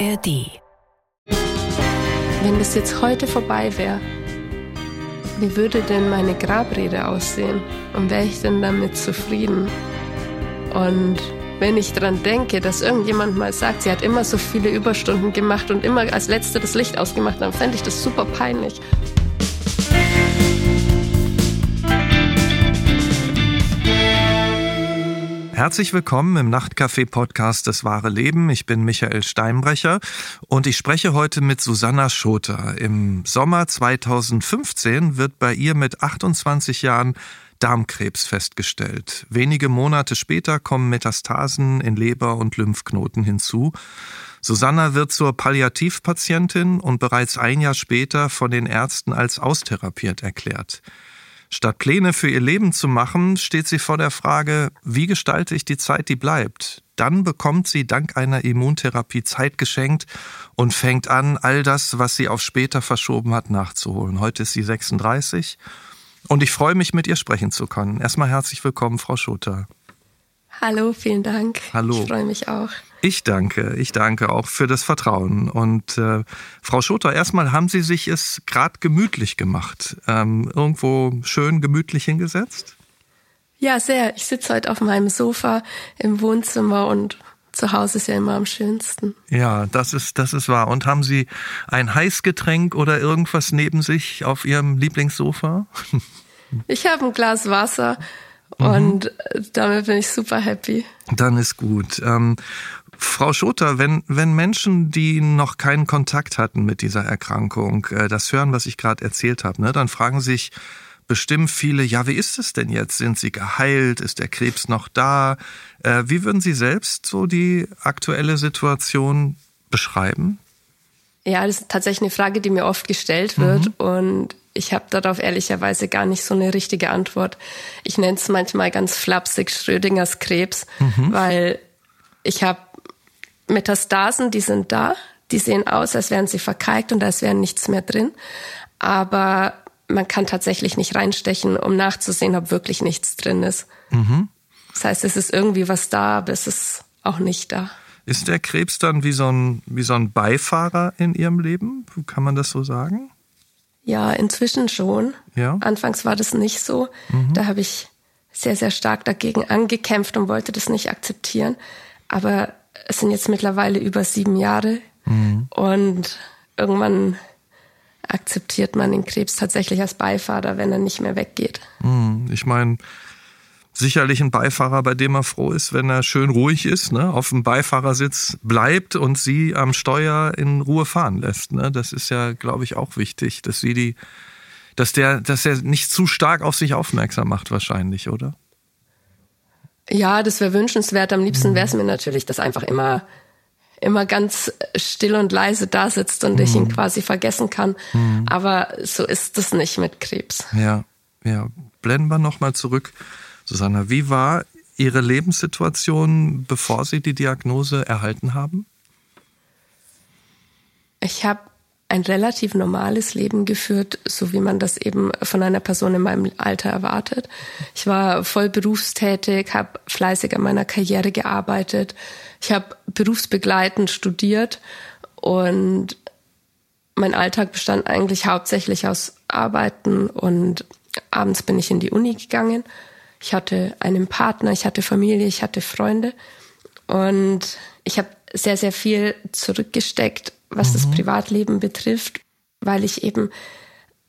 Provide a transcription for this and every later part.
ARD. Wenn das jetzt heute vorbei wäre, wie würde denn meine Grabrede aussehen? Und wäre ich denn damit zufrieden? Und wenn ich daran denke, dass irgendjemand mal sagt, sie hat immer so viele Überstunden gemacht und immer als Letzte das Licht ausgemacht, dann fände ich das super peinlich. Herzlich willkommen im Nachtcafé-Podcast Das wahre Leben. Ich bin Michael Steinbrecher und ich spreche heute mit Susanna Schoter. Im Sommer 2015 wird bei ihr mit 28 Jahren Darmkrebs festgestellt. Wenige Monate später kommen Metastasen in Leber und Lymphknoten hinzu. Susanna wird zur Palliativpatientin und bereits ein Jahr später von den Ärzten als austherapiert erklärt. Statt Pläne für ihr Leben zu machen, steht sie vor der Frage, wie gestalte ich die Zeit, die bleibt? Dann bekommt sie dank einer Immuntherapie Zeit geschenkt und fängt an, all das, was sie auf später verschoben hat, nachzuholen. Heute ist sie 36 und ich freue mich, mit ihr sprechen zu können. Erstmal herzlich willkommen, Frau Schoter. Hallo, vielen Dank. Hallo. Ich freue mich auch. Ich danke, ich danke auch für das Vertrauen. Und äh, Frau Schoter, erstmal haben Sie sich es gerade gemütlich gemacht, ähm, irgendwo schön gemütlich hingesetzt? Ja, sehr. Ich sitze heute auf meinem Sofa im Wohnzimmer und zu Hause ist ja immer am schönsten. Ja, das ist, das ist wahr. Und haben Sie ein Heißgetränk oder irgendwas neben sich auf Ihrem Lieblingssofa? Ich habe ein Glas Wasser mhm. und damit bin ich super happy. Dann ist gut. Ähm, Frau Schoter, wenn, wenn Menschen, die noch keinen Kontakt hatten mit dieser Erkrankung, äh, das hören, was ich gerade erzählt habe, ne, dann fragen sich bestimmt viele, ja, wie ist es denn jetzt? Sind sie geheilt? Ist der Krebs noch da? Äh, wie würden Sie selbst so die aktuelle Situation beschreiben? Ja, das ist tatsächlich eine Frage, die mir oft gestellt wird mhm. und ich habe darauf ehrlicherweise gar nicht so eine richtige Antwort. Ich nenne es manchmal ganz flapsig Schrödingers Krebs, mhm. weil ich habe Metastasen, die sind da, die sehen aus, als wären sie verkalkt und als wäre nichts mehr drin. Aber man kann tatsächlich nicht reinstechen, um nachzusehen, ob wirklich nichts drin ist. Mhm. Das heißt, es ist irgendwie was da, aber es ist auch nicht da. Ist der Krebs dann wie so ein, wie so ein Beifahrer in Ihrem Leben? Kann man das so sagen? Ja, inzwischen schon. Ja. Anfangs war das nicht so. Mhm. Da habe ich sehr, sehr stark dagegen angekämpft und wollte das nicht akzeptieren. Aber es sind jetzt mittlerweile über sieben Jahre mhm. und irgendwann akzeptiert man den Krebs tatsächlich als Beifahrer, wenn er nicht mehr weggeht. Mhm. Ich meine, sicherlich ein Beifahrer, bei dem er froh ist, wenn er schön ruhig ist, ne, auf dem Beifahrersitz bleibt und sie am Steuer in Ruhe fahren lässt. Ne? Das ist ja, glaube ich, auch wichtig, dass sie die, dass der, dass er nicht zu stark auf sich aufmerksam macht, wahrscheinlich, oder? Ja, das wäre wünschenswert. Am liebsten mhm. wäre es mir natürlich, dass einfach immer immer ganz still und leise da sitzt und mhm. ich ihn mhm. quasi vergessen kann. Mhm. Aber so ist es nicht mit Krebs. Ja, ja. Blenden wir nochmal zurück. Susanna, wie war Ihre Lebenssituation, bevor Sie die Diagnose erhalten haben? Ich habe ein relativ normales Leben geführt, so wie man das eben von einer Person in meinem Alter erwartet. Ich war voll berufstätig, habe fleißig an meiner Karriere gearbeitet. Ich habe berufsbegleitend studiert und mein Alltag bestand eigentlich hauptsächlich aus Arbeiten und abends bin ich in die Uni gegangen. Ich hatte einen Partner, ich hatte Familie, ich hatte Freunde und ich habe sehr, sehr viel zurückgesteckt was mhm. das Privatleben betrifft, weil ich eben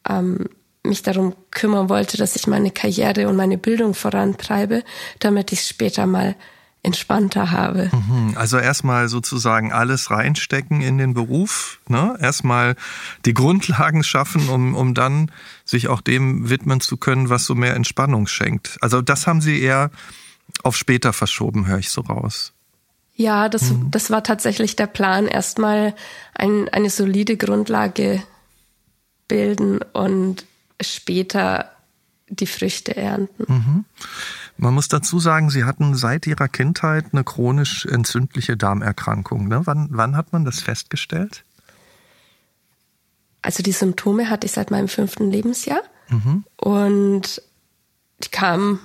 ähm, mich darum kümmern wollte, dass ich meine Karriere und meine Bildung vorantreibe, damit ich später mal entspannter habe. Mhm. Also erstmal sozusagen alles reinstecken in den Beruf, ne? Erstmal die Grundlagen schaffen, um, um dann sich auch dem widmen zu können, was so mehr Entspannung schenkt. Also das haben Sie eher auf später verschoben, höre ich so raus. Ja, das, mhm. das war tatsächlich der Plan, erstmal ein, eine solide Grundlage bilden und später die Früchte ernten. Mhm. Man muss dazu sagen, Sie hatten seit Ihrer Kindheit eine chronisch entzündliche Darmerkrankung. Ne? Wann, wann hat man das festgestellt? Also die Symptome hatte ich seit meinem fünften Lebensjahr mhm. und die kamen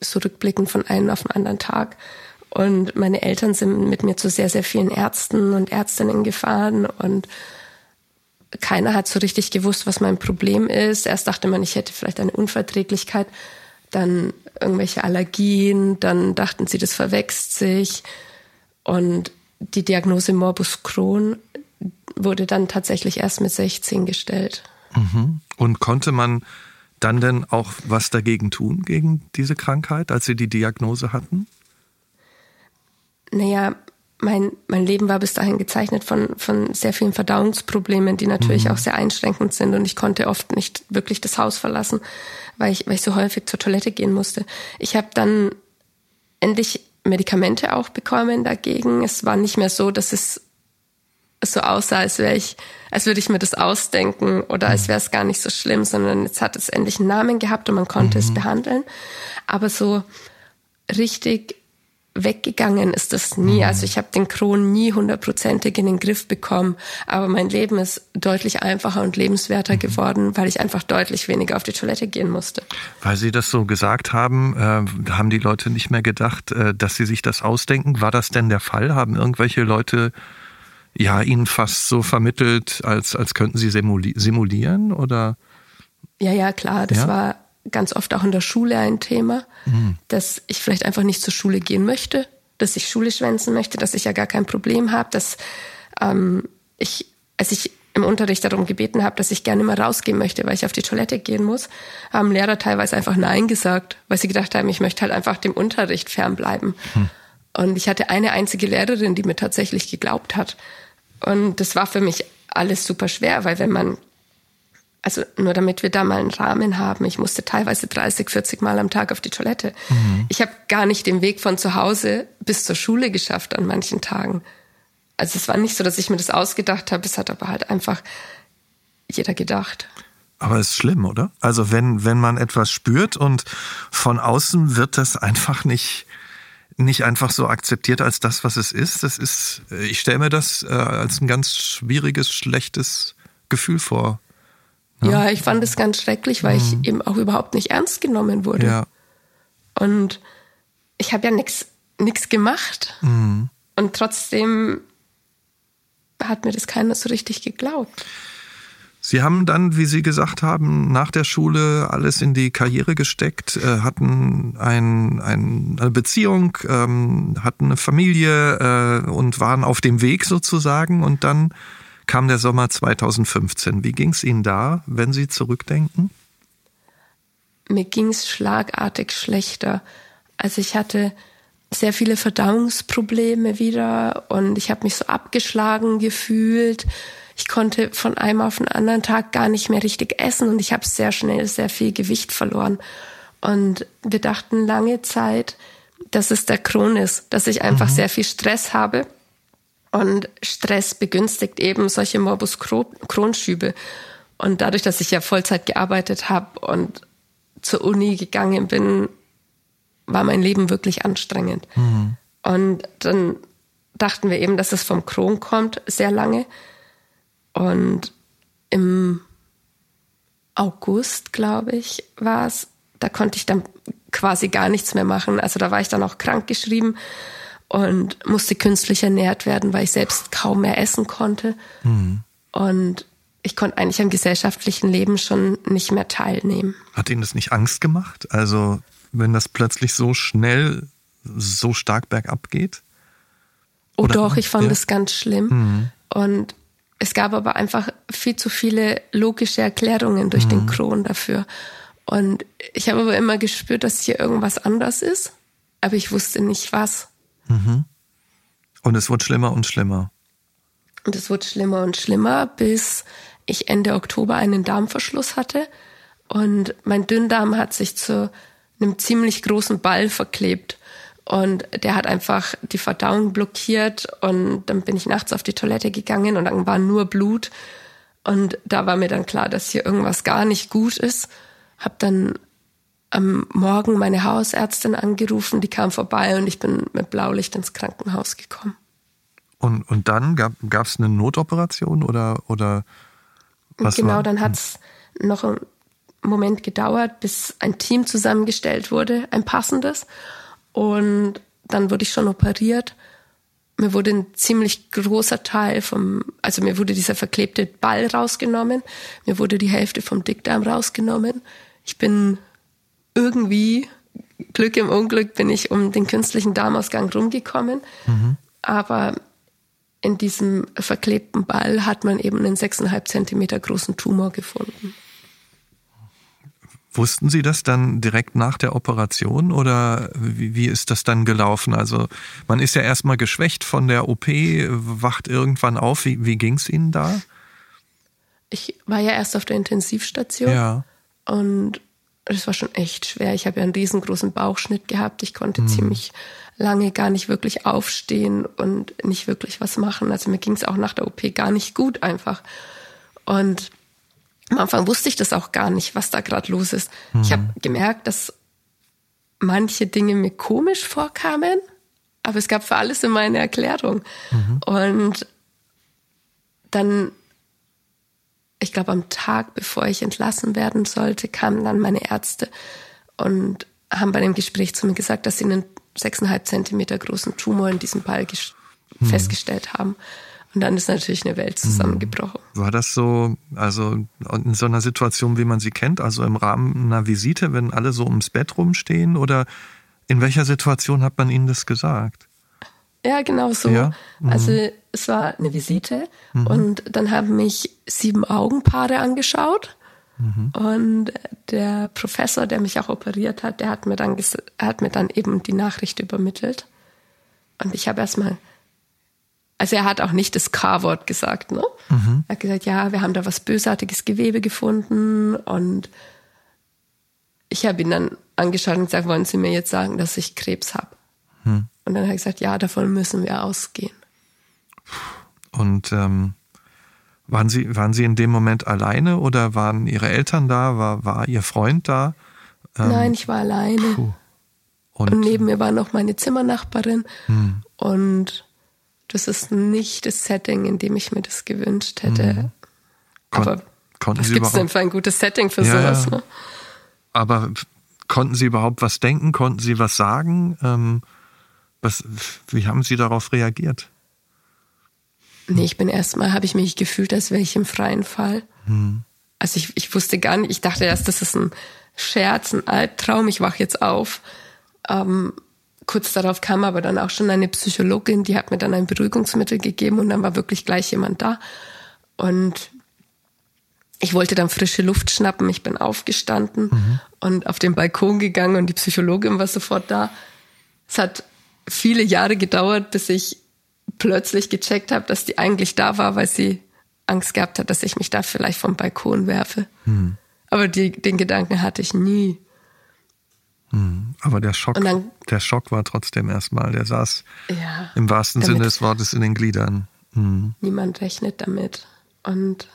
so rückblickend von einem auf den anderen Tag. Und meine Eltern sind mit mir zu sehr, sehr vielen Ärzten und Ärztinnen gefahren und keiner hat so richtig gewusst, was mein Problem ist. Erst dachte man, ich hätte vielleicht eine Unverträglichkeit, dann irgendwelche Allergien, dann dachten sie, das verwächst sich. Und die Diagnose Morbus Crohn wurde dann tatsächlich erst mit 16 gestellt. Mhm. Und konnte man dann denn auch was dagegen tun, gegen diese Krankheit, als Sie die Diagnose hatten? Naja, mein, mein Leben war bis dahin gezeichnet von, von sehr vielen Verdauungsproblemen, die natürlich mhm. auch sehr einschränkend sind. Und ich konnte oft nicht wirklich das Haus verlassen, weil ich, weil ich so häufig zur Toilette gehen musste. Ich habe dann endlich Medikamente auch bekommen dagegen. Es war nicht mehr so, dass es so aussah, als wäre ich, als würde ich mir das ausdenken oder als mhm. wäre es gar nicht so schlimm, sondern jetzt hat es endlich einen Namen gehabt und man konnte mhm. es behandeln. Aber so richtig weggegangen ist das nie. Mhm. Also ich habe den Kron nie hundertprozentig in den Griff bekommen, aber mein Leben ist deutlich einfacher und lebenswerter mhm. geworden, weil ich einfach deutlich weniger auf die Toilette gehen musste. Weil Sie das so gesagt haben, äh, haben die Leute nicht mehr gedacht, äh, dass sie sich das ausdenken. War das denn der Fall? Haben irgendwelche Leute ja Ihnen fast so vermittelt, als als könnten Sie simulieren oder? Ja, ja, klar. Das ja? war ganz oft auch in der Schule ein Thema, mhm. dass ich vielleicht einfach nicht zur Schule gehen möchte, dass ich Schule schwänzen möchte, dass ich ja gar kein Problem habe, dass ähm, ich, als ich im Unterricht darum gebeten habe, dass ich gerne mal rausgehen möchte, weil ich auf die Toilette gehen muss, haben Lehrer teilweise einfach Nein gesagt, weil sie gedacht haben, ich möchte halt einfach dem Unterricht fernbleiben. Mhm. Und ich hatte eine einzige Lehrerin, die mir tatsächlich geglaubt hat. Und das war für mich alles super schwer, weil wenn man also nur damit wir da mal einen Rahmen haben. Ich musste teilweise 30, 40 Mal am Tag auf die Toilette. Mhm. Ich habe gar nicht den Weg von zu Hause bis zur Schule geschafft an manchen Tagen. Also es war nicht so, dass ich mir das ausgedacht habe, es hat aber halt einfach jeder gedacht. Aber es ist schlimm, oder? Also wenn, wenn man etwas spürt und von außen wird das einfach nicht, nicht einfach so akzeptiert als das, was es ist. Das ist, ich stelle mir das äh, als ein ganz schwieriges, schlechtes Gefühl vor. Ja, ja ich fand es ganz schrecklich, weil mhm. ich eben auch überhaupt nicht ernst genommen wurde. Ja. Und ich habe ja nichts nix gemacht. Mhm. Und trotzdem hat mir das keiner so richtig geglaubt. Sie haben dann, wie Sie gesagt haben, nach der Schule alles in die Karriere gesteckt, äh, hatten ein, ein, eine Beziehung, ähm, hatten eine Familie äh, und waren auf dem Weg sozusagen. Und dann kam der Sommer 2015. Wie ging es Ihnen da, wenn Sie zurückdenken? Mir ging es schlagartig schlechter. Also ich hatte sehr viele Verdauungsprobleme wieder und ich habe mich so abgeschlagen gefühlt. Ich konnte von einem auf den anderen Tag gar nicht mehr richtig essen und ich habe sehr schnell sehr viel Gewicht verloren. Und wir dachten lange Zeit, dass es der Kron ist, dass ich einfach mhm. sehr viel Stress habe und Stress begünstigt eben solche Morbus Crohn-Schübe. Und dadurch, dass ich ja Vollzeit gearbeitet habe und zur Uni gegangen bin, war mein Leben wirklich anstrengend. Mhm. Und dann dachten wir eben, dass es vom Crohn kommt, sehr lange. Und im August, glaube ich, war es, da konnte ich dann quasi gar nichts mehr machen. Also da war ich dann auch krank geschrieben und musste künstlich ernährt werden, weil ich selbst kaum mehr essen konnte. Mhm. Und ich konnte eigentlich am gesellschaftlichen Leben schon nicht mehr teilnehmen. Hat Ihnen das nicht Angst gemacht? Also, wenn das plötzlich so schnell, so stark bergab geht? Oh Oder? doch, ich fand ja. das ganz schlimm. Mhm. Und es gab aber einfach viel zu viele logische Erklärungen durch mhm. den Kron dafür. Und ich habe aber immer gespürt, dass hier irgendwas anders ist, aber ich wusste nicht was. Mhm. Und es wurde schlimmer und schlimmer. Und es wurde schlimmer und schlimmer, bis ich Ende Oktober einen Darmverschluss hatte. Und mein Dünndarm hat sich zu einem ziemlich großen Ball verklebt. Und der hat einfach die Verdauung blockiert. Und dann bin ich nachts auf die Toilette gegangen und dann war nur Blut. Und da war mir dann klar, dass hier irgendwas gar nicht gut ist. Hab dann am Morgen meine Hausärztin angerufen, die kam vorbei und ich bin mit Blaulicht ins Krankenhaus gekommen. Und, und dann gab es eine Notoperation oder, oder was Genau, war? dann hat es noch einen Moment gedauert, bis ein Team zusammengestellt wurde, ein passendes. Und dann wurde ich schon operiert. Mir wurde ein ziemlich großer Teil vom, also mir wurde dieser verklebte Ball rausgenommen. Mir wurde die Hälfte vom Dickdarm rausgenommen. Ich bin irgendwie, Glück im Unglück, bin ich um den künstlichen Darmausgang rumgekommen. Mhm. Aber in diesem verklebten Ball hat man eben einen sechseinhalb Zentimeter großen Tumor gefunden. Wussten Sie das dann direkt nach der Operation oder wie, wie ist das dann gelaufen? Also man ist ja erstmal geschwächt von der OP, wacht irgendwann auf. Wie, wie ging es Ihnen da? Ich war ja erst auf der Intensivstation ja. und es war schon echt schwer. Ich habe ja einen riesengroßen Bauchschnitt gehabt. Ich konnte mhm. ziemlich lange gar nicht wirklich aufstehen und nicht wirklich was machen. Also mir ging es auch nach der OP gar nicht gut einfach. Und am Anfang wusste ich das auch gar nicht, was da gerade los ist. Mhm. Ich habe gemerkt, dass manche Dinge mir komisch vorkamen, aber es gab für alles immer eine Erklärung. Mhm. Und dann, ich glaube, am Tag, bevor ich entlassen werden sollte, kamen dann meine Ärzte und haben bei dem Gespräch zu mir gesagt, dass sie einen sechseinhalb Zentimeter großen Tumor in diesem Ball mhm. festgestellt haben. Und dann ist natürlich eine Welt zusammengebrochen. War das so, also in so einer Situation, wie man sie kennt, also im Rahmen einer Visite, wenn alle so ums Bett rumstehen? Oder in welcher Situation hat man Ihnen das gesagt? Ja, genau so. Ja? Mhm. Also es war eine Visite mhm. und dann haben mich sieben Augenpaare angeschaut. Mhm. Und der Professor, der mich auch operiert hat, der hat mir dann, hat mir dann eben die Nachricht übermittelt. Und ich habe erstmal also er hat auch nicht das K-Wort gesagt, ne? Mhm. Er hat gesagt, ja, wir haben da was bösartiges Gewebe gefunden und ich habe ihn dann angeschaut und gesagt, wollen Sie mir jetzt sagen, dass ich Krebs habe? Mhm. Und dann hat er gesagt, ja, davon müssen wir ausgehen. Und ähm, waren Sie waren Sie in dem Moment alleine oder waren Ihre Eltern da? War war Ihr Freund da? Ähm, Nein, ich war alleine. Und, und, neben mir war noch meine Zimmernachbarin mhm. und das ist nicht das Setting, in dem ich mir das gewünscht hätte. Mhm. Kon Aber konnten was gibt es denn für ein gutes Setting für ja, sowas? Ne? Aber konnten Sie überhaupt was denken? Konnten Sie was sagen? Ähm, was, wie haben Sie darauf reagiert? Nee, ich bin erstmal, habe ich mich gefühlt, als wäre ich im freien Fall. Mhm. Also ich, ich wusste gar nicht, ich dachte erst, das ist ein Scherz, ein Albtraum, ich wache jetzt auf. Ähm, kurz darauf kam aber dann auch schon eine Psychologin, die hat mir dann ein Beruhigungsmittel gegeben und dann war wirklich gleich jemand da. Und ich wollte dann frische Luft schnappen. Ich bin aufgestanden mhm. und auf den Balkon gegangen und die Psychologin war sofort da. Es hat viele Jahre gedauert, bis ich plötzlich gecheckt habe, dass die eigentlich da war, weil sie Angst gehabt hat, dass ich mich da vielleicht vom Balkon werfe. Mhm. Aber die, den Gedanken hatte ich nie. Hm, aber der Schock, dann, der Schock war trotzdem erstmal, der saß ja, im wahrsten Sinne des Wortes in den Gliedern. Hm. Niemand rechnet damit. Und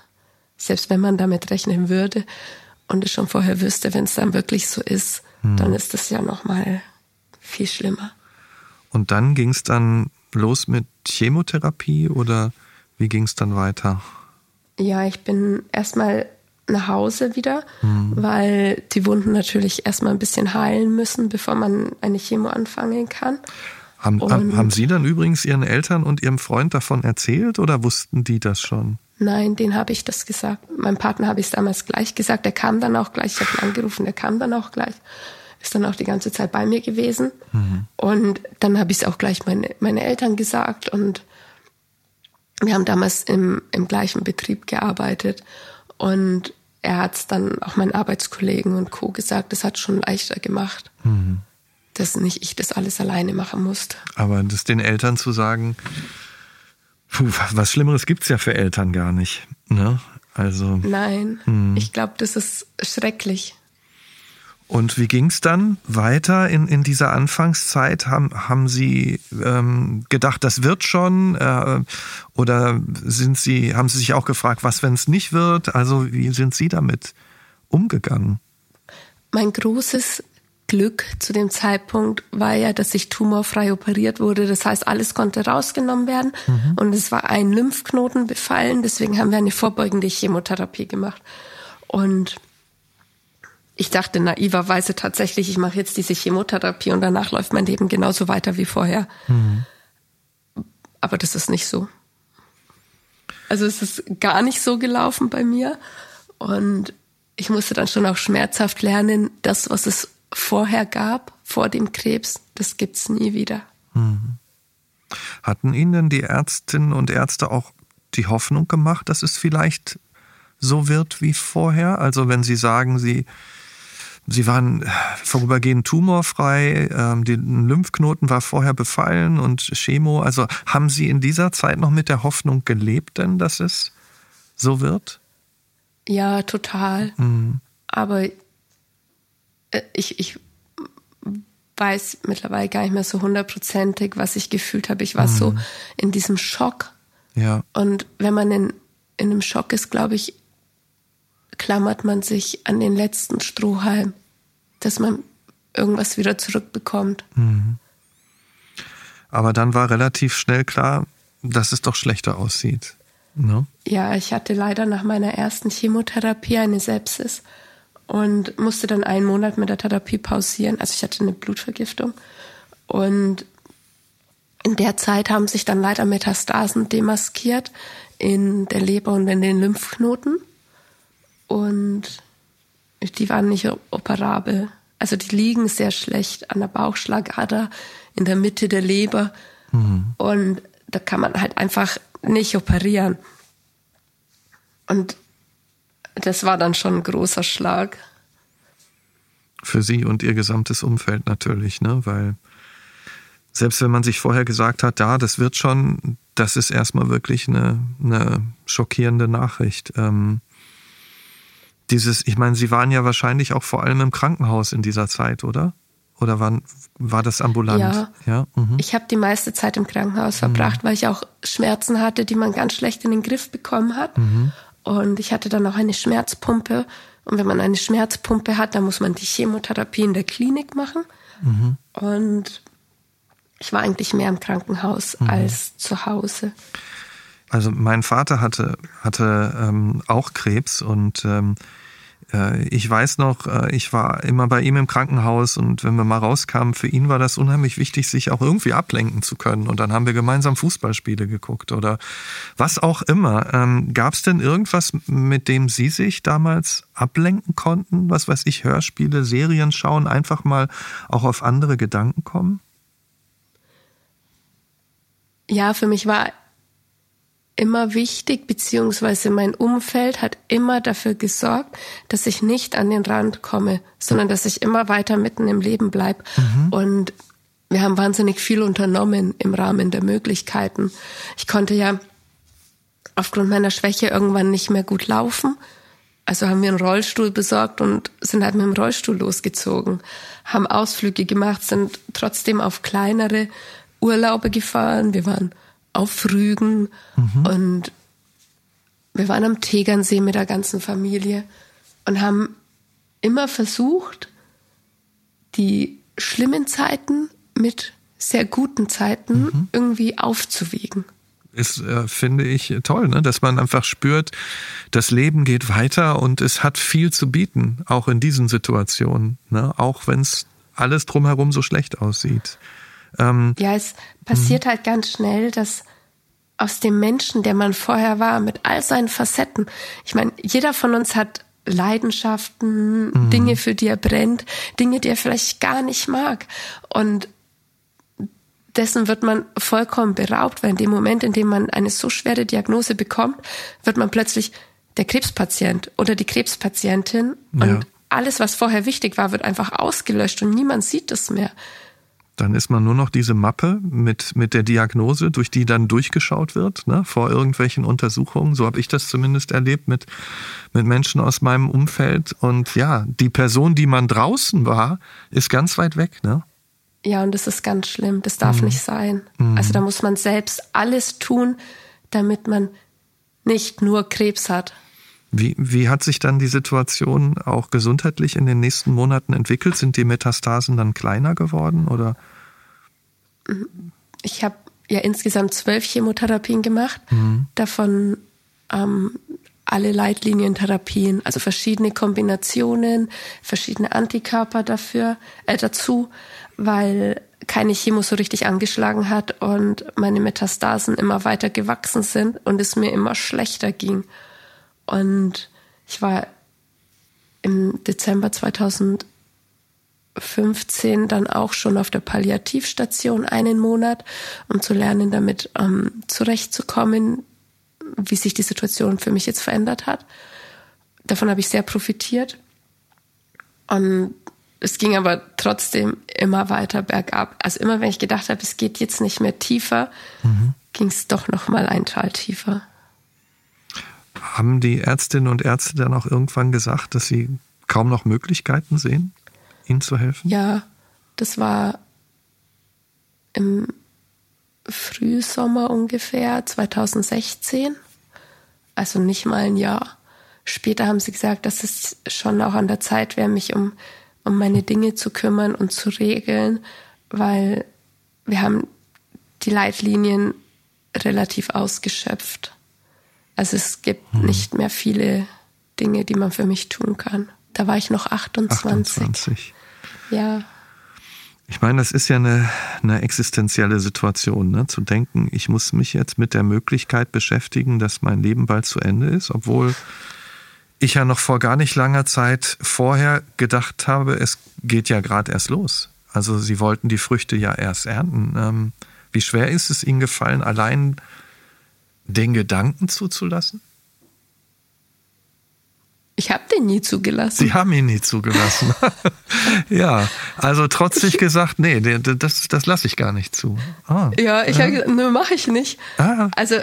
selbst wenn man damit rechnen würde und es schon vorher wüsste, wenn es dann wirklich so ist, hm. dann ist es ja nochmal viel schlimmer. Und dann ging es dann los mit Chemotherapie oder wie ging es dann weiter? Ja, ich bin erstmal nach Hause wieder, mhm. weil die Wunden natürlich erstmal ein bisschen heilen müssen, bevor man eine Chemo anfangen kann. Haben, und haben Sie dann übrigens Ihren Eltern und Ihrem Freund davon erzählt oder wussten die das schon? Nein, den habe ich das gesagt. Meinem Partner habe ich es damals gleich gesagt. Der kam dann auch gleich. Ich habe ihn angerufen, der kam dann auch gleich. Ist dann auch die ganze Zeit bei mir gewesen. Mhm. Und dann habe ich es auch gleich meine, meine Eltern gesagt. Und wir haben damals im, im gleichen Betrieb gearbeitet. Und er hat es dann auch meinen Arbeitskollegen und Co. gesagt, das hat schon leichter gemacht, mhm. dass nicht ich das alles alleine machen musste. Aber das den Eltern zu sagen, puh, was Schlimmeres gibt es ja für Eltern gar nicht. Ne? Also. Nein, mhm. ich glaube, das ist schrecklich. Und wie ging es dann weiter in, in dieser Anfangszeit? Haben, haben Sie ähm, gedacht, das wird schon? Äh, oder sind Sie, haben Sie sich auch gefragt, was, wenn es nicht wird? Also wie sind Sie damit umgegangen? Mein großes Glück zu dem Zeitpunkt war ja, dass ich tumorfrei operiert wurde. Das heißt, alles konnte rausgenommen werden mhm. und es war ein Lymphknoten befallen. Deswegen haben wir eine vorbeugende Chemotherapie gemacht. Und ich dachte naiverweise tatsächlich, ich mache jetzt diese Chemotherapie und danach läuft mein Leben genauso weiter wie vorher. Mhm. Aber das ist nicht so. Also es ist gar nicht so gelaufen bei mir. Und ich musste dann schon auch schmerzhaft lernen, das, was es vorher gab, vor dem Krebs, das gibt's nie wieder. Mhm. Hatten Ihnen denn die Ärztinnen und Ärzte auch die Hoffnung gemacht, dass es vielleicht so wird wie vorher? Also wenn Sie sagen, Sie Sie waren vorübergehend tumorfrei, ähm, die Lymphknoten war vorher befallen und Chemo. Also haben Sie in dieser Zeit noch mit der Hoffnung gelebt, denn dass es so wird? Ja, total. Mhm. Aber äh, ich, ich weiß mittlerweile gar nicht mehr so hundertprozentig, was ich gefühlt habe. Ich war mhm. so in diesem Schock. Ja. Und wenn man in, in einem Schock ist, glaube ich, klammert man sich an den letzten Strohhalm, dass man irgendwas wieder zurückbekommt. Mhm. Aber dann war relativ schnell klar, dass es doch schlechter aussieht. Ne? Ja, ich hatte leider nach meiner ersten Chemotherapie eine Sepsis und musste dann einen Monat mit der Therapie pausieren. Also ich hatte eine Blutvergiftung. Und in der Zeit haben sich dann leider Metastasen demaskiert in der Leber und in den Lymphknoten und die waren nicht operabel. Also die liegen sehr schlecht an der Bauchschlagader, in der Mitte der Leber. Mhm. Und da kann man halt einfach nicht operieren. Und das war dann schon ein großer Schlag. Für Sie und Ihr gesamtes Umfeld natürlich, ne? Weil selbst wenn man sich vorher gesagt hat, da, das wird schon, das ist erstmal wirklich eine, eine schockierende Nachricht. Ähm, dieses, ich meine, Sie waren ja wahrscheinlich auch vor allem im Krankenhaus in dieser Zeit, oder? Oder war, war das ambulant? Ja. ja? Mhm. Ich habe die meiste Zeit im Krankenhaus verbracht, mhm. weil ich auch Schmerzen hatte, die man ganz schlecht in den Griff bekommen hat. Mhm. Und ich hatte dann auch eine Schmerzpumpe. Und wenn man eine Schmerzpumpe hat, dann muss man die Chemotherapie in der Klinik machen. Mhm. Und ich war eigentlich mehr im Krankenhaus mhm. als zu Hause. Also mein Vater hatte, hatte ähm, auch Krebs und ähm, äh, ich weiß noch, äh, ich war immer bei ihm im Krankenhaus und wenn wir mal rauskamen, für ihn war das unheimlich wichtig, sich auch irgendwie ablenken zu können. Und dann haben wir gemeinsam Fußballspiele geguckt oder was auch immer. Ähm, Gab es denn irgendwas, mit dem Sie sich damals ablenken konnten? Was weiß ich, Hörspiele, Serien schauen, einfach mal auch auf andere Gedanken kommen? Ja, für mich war immer wichtig, beziehungsweise mein Umfeld hat immer dafür gesorgt, dass ich nicht an den Rand komme, sondern dass ich immer weiter mitten im Leben bleib. Mhm. Und wir haben wahnsinnig viel unternommen im Rahmen der Möglichkeiten. Ich konnte ja aufgrund meiner Schwäche irgendwann nicht mehr gut laufen. Also haben wir einen Rollstuhl besorgt und sind halt mit dem Rollstuhl losgezogen, haben Ausflüge gemacht, sind trotzdem auf kleinere Urlaube gefahren. Wir waren auf Rügen mhm. und wir waren am Tegernsee mit der ganzen Familie und haben immer versucht, die schlimmen Zeiten mit sehr guten Zeiten mhm. irgendwie aufzuwiegen. Ist, äh, finde ich, toll, ne? dass man einfach spürt, das Leben geht weiter und es hat viel zu bieten, auch in diesen Situationen, ne? auch wenn es alles drumherum so schlecht aussieht. Ähm, ja, es passiert mhm. halt ganz schnell, dass aus dem Menschen, der man vorher war, mit all seinen Facetten. Ich meine, jeder von uns hat Leidenschaften, mhm. Dinge, für die er brennt, Dinge, die er vielleicht gar nicht mag. Und dessen wird man vollkommen beraubt, weil in dem Moment, in dem man eine so schwere Diagnose bekommt, wird man plötzlich der Krebspatient oder die Krebspatientin ja. und alles, was vorher wichtig war, wird einfach ausgelöscht und niemand sieht es mehr. Dann ist man nur noch diese Mappe mit, mit der Diagnose, durch die dann durchgeschaut wird, ne, vor irgendwelchen Untersuchungen. So habe ich das zumindest erlebt mit, mit Menschen aus meinem Umfeld. Und ja, die Person, die man draußen war, ist ganz weit weg. Ne? Ja, und das ist ganz schlimm. Das darf mhm. nicht sein. Mhm. Also da muss man selbst alles tun, damit man nicht nur Krebs hat. Wie, wie hat sich dann die Situation auch gesundheitlich in den nächsten Monaten entwickelt? Sind die Metastasen dann kleiner geworden oder? Ich habe ja insgesamt zwölf Chemotherapien gemacht, mhm. davon ähm, alle Leitlinientherapien, also verschiedene Kombinationen, verschiedene Antikörper dafür, äh, dazu, weil keine Chemo so richtig angeschlagen hat und meine Metastasen immer weiter gewachsen sind und es mir immer schlechter ging. Und ich war im Dezember 2015 dann auch schon auf der Palliativstation einen Monat, um zu lernen, damit ähm, zurechtzukommen, wie sich die Situation für mich jetzt verändert hat. Davon habe ich sehr profitiert. Und es ging aber trotzdem immer weiter bergab. Also immer wenn ich gedacht habe, es geht jetzt nicht mehr tiefer, mhm. ging es doch noch mal ein Tal tiefer. Haben die Ärztinnen und Ärzte dann auch irgendwann gesagt, dass sie kaum noch Möglichkeiten sehen, ihnen zu helfen? Ja, das war im Frühsommer ungefähr 2016, also nicht mal ein Jahr. Später haben sie gesagt, dass es schon auch an der Zeit wäre, mich um um meine Dinge zu kümmern und zu regeln, weil wir haben die Leitlinien relativ ausgeschöpft. Also es gibt hm. nicht mehr viele Dinge, die man für mich tun kann. Da war ich noch 28. 28. Ja. Ich meine, das ist ja eine, eine existenzielle Situation, ne? zu denken, ich muss mich jetzt mit der Möglichkeit beschäftigen, dass mein Leben bald zu Ende ist, obwohl ich ja noch vor gar nicht langer Zeit vorher gedacht habe, es geht ja gerade erst los. Also sie wollten die Früchte ja erst ernten. Ähm, wie schwer ist es Ihnen gefallen, allein den Gedanken zuzulassen? Ich habe den nie zugelassen. Sie haben ihn nie zugelassen. ja, also trotzig gesagt, nee, das, das lasse ich gar nicht zu. Ah, ja, ich ja. habe gesagt, ne, mache ich nicht. Ah. Also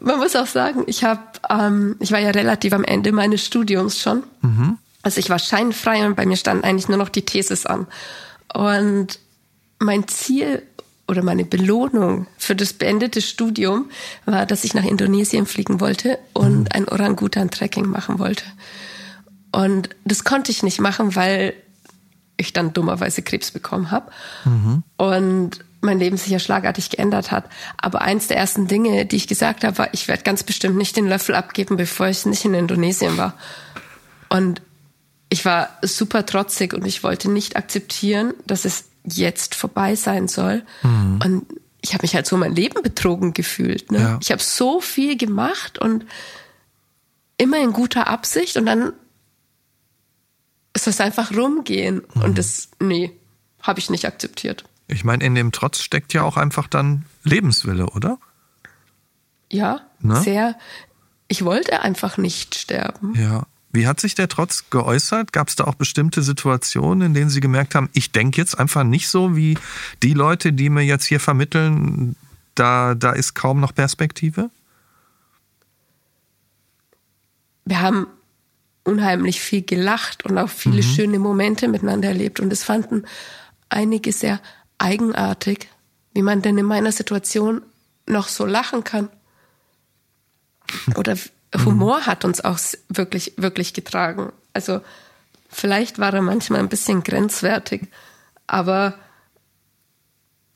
man muss auch sagen, ich habe, ähm, ich war ja relativ am Ende meines Studiums schon. Mhm. Also ich war scheinfrei und bei mir stand eigentlich nur noch die Thesis an. Und mein Ziel oder meine Belohnung für das beendete Studium war, dass ich nach Indonesien fliegen wollte und mhm. ein Orangutan-Trekking machen wollte. Und das konnte ich nicht machen, weil ich dann dummerweise Krebs bekommen habe. Mhm. Und mein Leben sich ja schlagartig geändert hat. Aber eins der ersten Dinge, die ich gesagt habe, war, ich werde ganz bestimmt nicht den Löffel abgeben, bevor ich nicht in Indonesien war. Und ich war super trotzig und ich wollte nicht akzeptieren, dass es jetzt vorbei sein soll. Mhm. Und ich habe mich halt so mein Leben betrogen gefühlt. Ne? Ja. Ich habe so viel gemacht und immer in guter Absicht und dann ist das einfach rumgehen. Mhm. Und das, nee, habe ich nicht akzeptiert. Ich meine, in dem Trotz steckt ja auch einfach dann Lebenswille, oder? Ja, ne? sehr. Ich wollte einfach nicht sterben. Ja. Wie hat sich der Trotz geäußert? Gab es da auch bestimmte Situationen, in denen Sie gemerkt haben, ich denke jetzt einfach nicht so wie die Leute, die mir jetzt hier vermitteln, da, da ist kaum noch Perspektive? Wir haben unheimlich viel gelacht und auch viele mhm. schöne Momente miteinander erlebt. Und es fanden einige sehr eigenartig, wie man denn in meiner Situation noch so lachen kann. Oder Humor hat uns auch wirklich, wirklich getragen. Also vielleicht war er manchmal ein bisschen grenzwertig, aber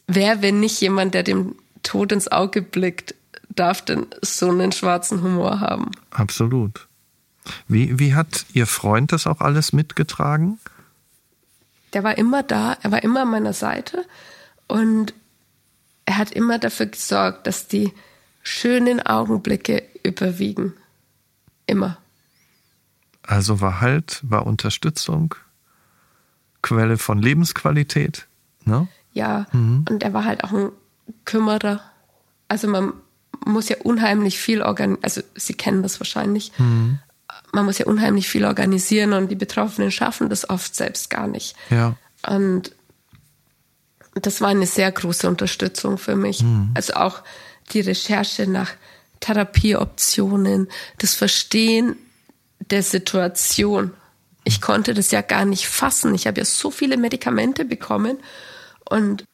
wer, wenn nicht jemand, der dem Tod ins Auge blickt, darf denn so einen schwarzen Humor haben? Absolut. Wie, wie hat Ihr Freund das auch alles mitgetragen? Der war immer da, er war immer an meiner Seite und er hat immer dafür gesorgt, dass die schönen Augenblicke überwiegen. Immer. Also war Halt, war Unterstützung, Quelle von Lebensqualität, ne? Ja, mhm. und er war halt auch ein Kümmerer. Also man muss ja unheimlich viel organisieren, also Sie kennen das wahrscheinlich. Mhm man muss ja unheimlich viel organisieren und die Betroffenen schaffen das oft selbst gar nicht. Ja. Und das war eine sehr große Unterstützung für mich. Mhm. Also auch die Recherche nach Therapieoptionen, das Verstehen der Situation. Ich konnte das ja gar nicht fassen. Ich habe ja so viele Medikamente bekommen und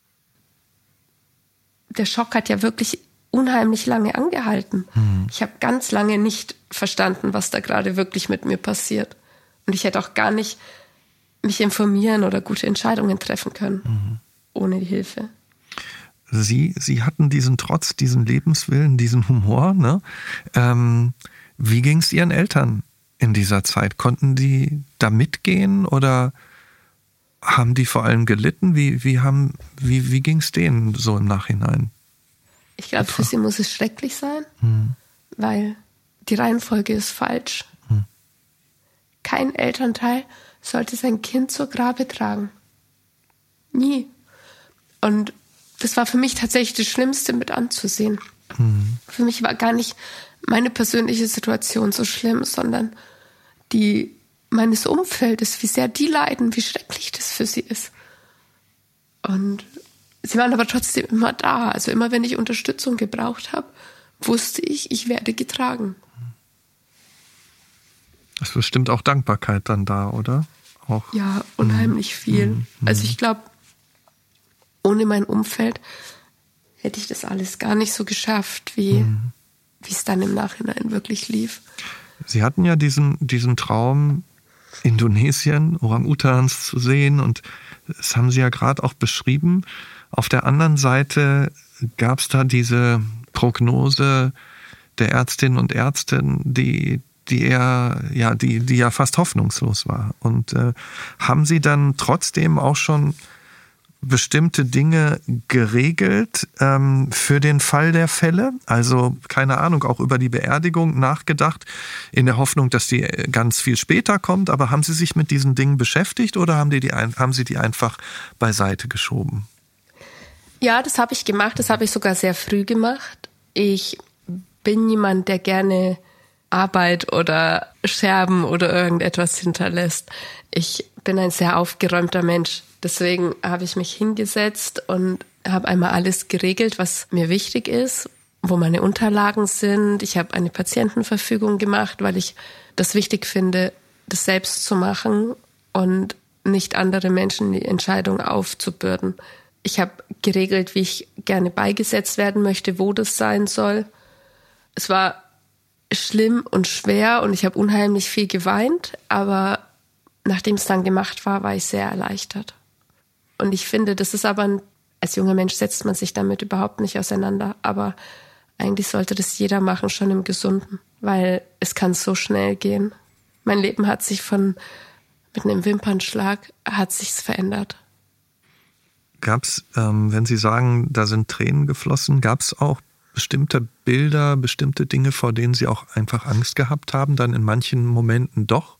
der Schock hat ja wirklich unheimlich lange angehalten. Mhm. Ich habe ganz lange nicht verstanden, was da gerade wirklich mit mir passiert. Und ich hätte auch gar nicht mich informieren oder gute Entscheidungen treffen können mhm. ohne die Hilfe. Sie, Sie hatten diesen Trotz, diesen Lebenswillen, diesen Humor. Ne? Ähm, Wie ging es Ihren Eltern in dieser Zeit? Konnten die da mitgehen oder haben die vor allem gelitten? Wie, wie, wie, wie ging es denen so im Nachhinein? Ich glaube, für sie muss es schrecklich sein, hm. weil die Reihenfolge ist falsch. Hm. Kein Elternteil sollte sein Kind zur Grabe tragen. Nie. Und das war für mich tatsächlich das Schlimmste mit anzusehen. Hm. Für mich war gar nicht meine persönliche Situation so schlimm, sondern die meines Umfeldes, wie sehr die leiden, wie schrecklich das für sie ist. Und sie waren aber trotzdem immer da. Also immer wenn ich Unterstützung gebraucht habe, wusste ich, ich werde getragen. Es ist bestimmt auch Dankbarkeit dann da, oder? Auch. Ja, unheimlich mhm. viel. Mhm. Also ich glaube, ohne mein Umfeld hätte ich das alles gar nicht so geschafft, wie mhm. es dann im Nachhinein wirklich lief. Sie hatten ja diesen, diesen Traum, Indonesien, Orang-Utans zu sehen und das haben Sie ja gerade auch beschrieben. Auf der anderen Seite gab es da diese Prognose der Ärztinnen und Ärzte, die die eher, ja, die, die ja fast hoffnungslos war. Und äh, haben Sie dann trotzdem auch schon bestimmte Dinge geregelt ähm, für den Fall der Fälle? Also keine Ahnung, auch über die Beerdigung nachgedacht, in der Hoffnung, dass die ganz viel später kommt. Aber haben Sie sich mit diesen Dingen beschäftigt oder haben, die die, haben Sie die einfach beiseite geschoben? Ja, das habe ich gemacht. Das habe ich sogar sehr früh gemacht. Ich bin jemand, der gerne Arbeit oder Scherben oder irgendetwas hinterlässt. Ich bin ein sehr aufgeräumter Mensch. Deswegen habe ich mich hingesetzt und habe einmal alles geregelt, was mir wichtig ist, wo meine Unterlagen sind. Ich habe eine Patientenverfügung gemacht, weil ich das wichtig finde, das selbst zu machen und nicht andere Menschen die Entscheidung aufzubürden. Ich habe geregelt, wie ich gerne beigesetzt werden möchte, wo das sein soll. Es war schlimm und schwer und ich habe unheimlich viel geweint, aber nachdem es dann gemacht war, war ich sehr erleichtert. Und ich finde, das ist aber ein, als junger Mensch setzt man sich damit überhaupt nicht auseinander, aber eigentlich sollte das jeder machen, schon im Gesunden, weil es kann so schnell gehen. Mein Leben hat sich von mit einem Wimpernschlag hat sich's verändert. Gab's, ähm, wenn Sie sagen, da sind Tränen geflossen, gab's auch bestimmte Bilder, bestimmte Dinge, vor denen Sie auch einfach Angst gehabt haben, dann in manchen Momenten doch,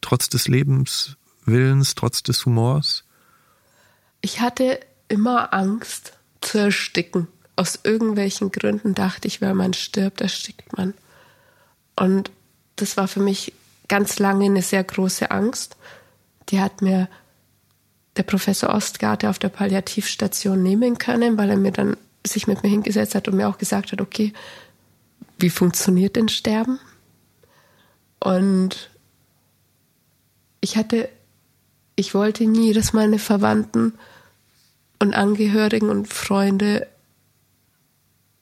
trotz des Lebenswillens, trotz des Humors? Ich hatte immer Angst zu ersticken. Aus irgendwelchen Gründen dachte ich, wenn man stirbt, erstickt man. Und das war für mich ganz lange eine sehr große Angst. Die hat mir der Professor Ostgarte auf der Palliativstation nehmen können, weil er mir dann sich mit mir hingesetzt hat und mir auch gesagt hat, okay, wie funktioniert denn Sterben? Und ich hatte, ich wollte nie, dass meine Verwandten und Angehörigen und Freunde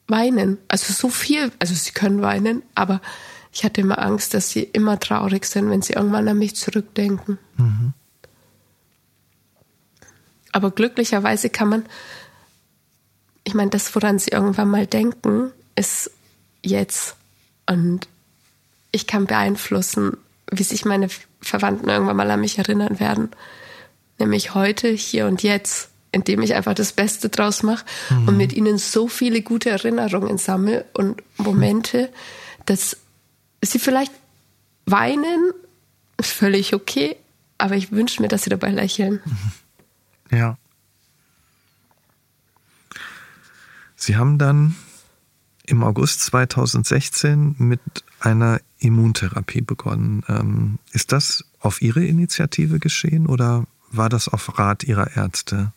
weinen. Also so viel, also sie können weinen, aber ich hatte immer Angst, dass sie immer traurig sind, wenn sie irgendwann an mich zurückdenken. Mhm. Aber glücklicherweise kann man ich meine, das, woran sie irgendwann mal denken, ist jetzt. Und ich kann beeinflussen, wie sich meine Verwandten irgendwann mal an mich erinnern werden. Nämlich heute, hier und jetzt, indem ich einfach das Beste draus mache mhm. und mit ihnen so viele gute Erinnerungen sammle und Momente, dass sie vielleicht weinen, ist völlig okay, aber ich wünsche mir, dass sie dabei lächeln. Ja. Sie haben dann im August 2016 mit einer Immuntherapie begonnen. Ähm, ist das auf Ihre Initiative geschehen oder war das auf Rat Ihrer Ärzte?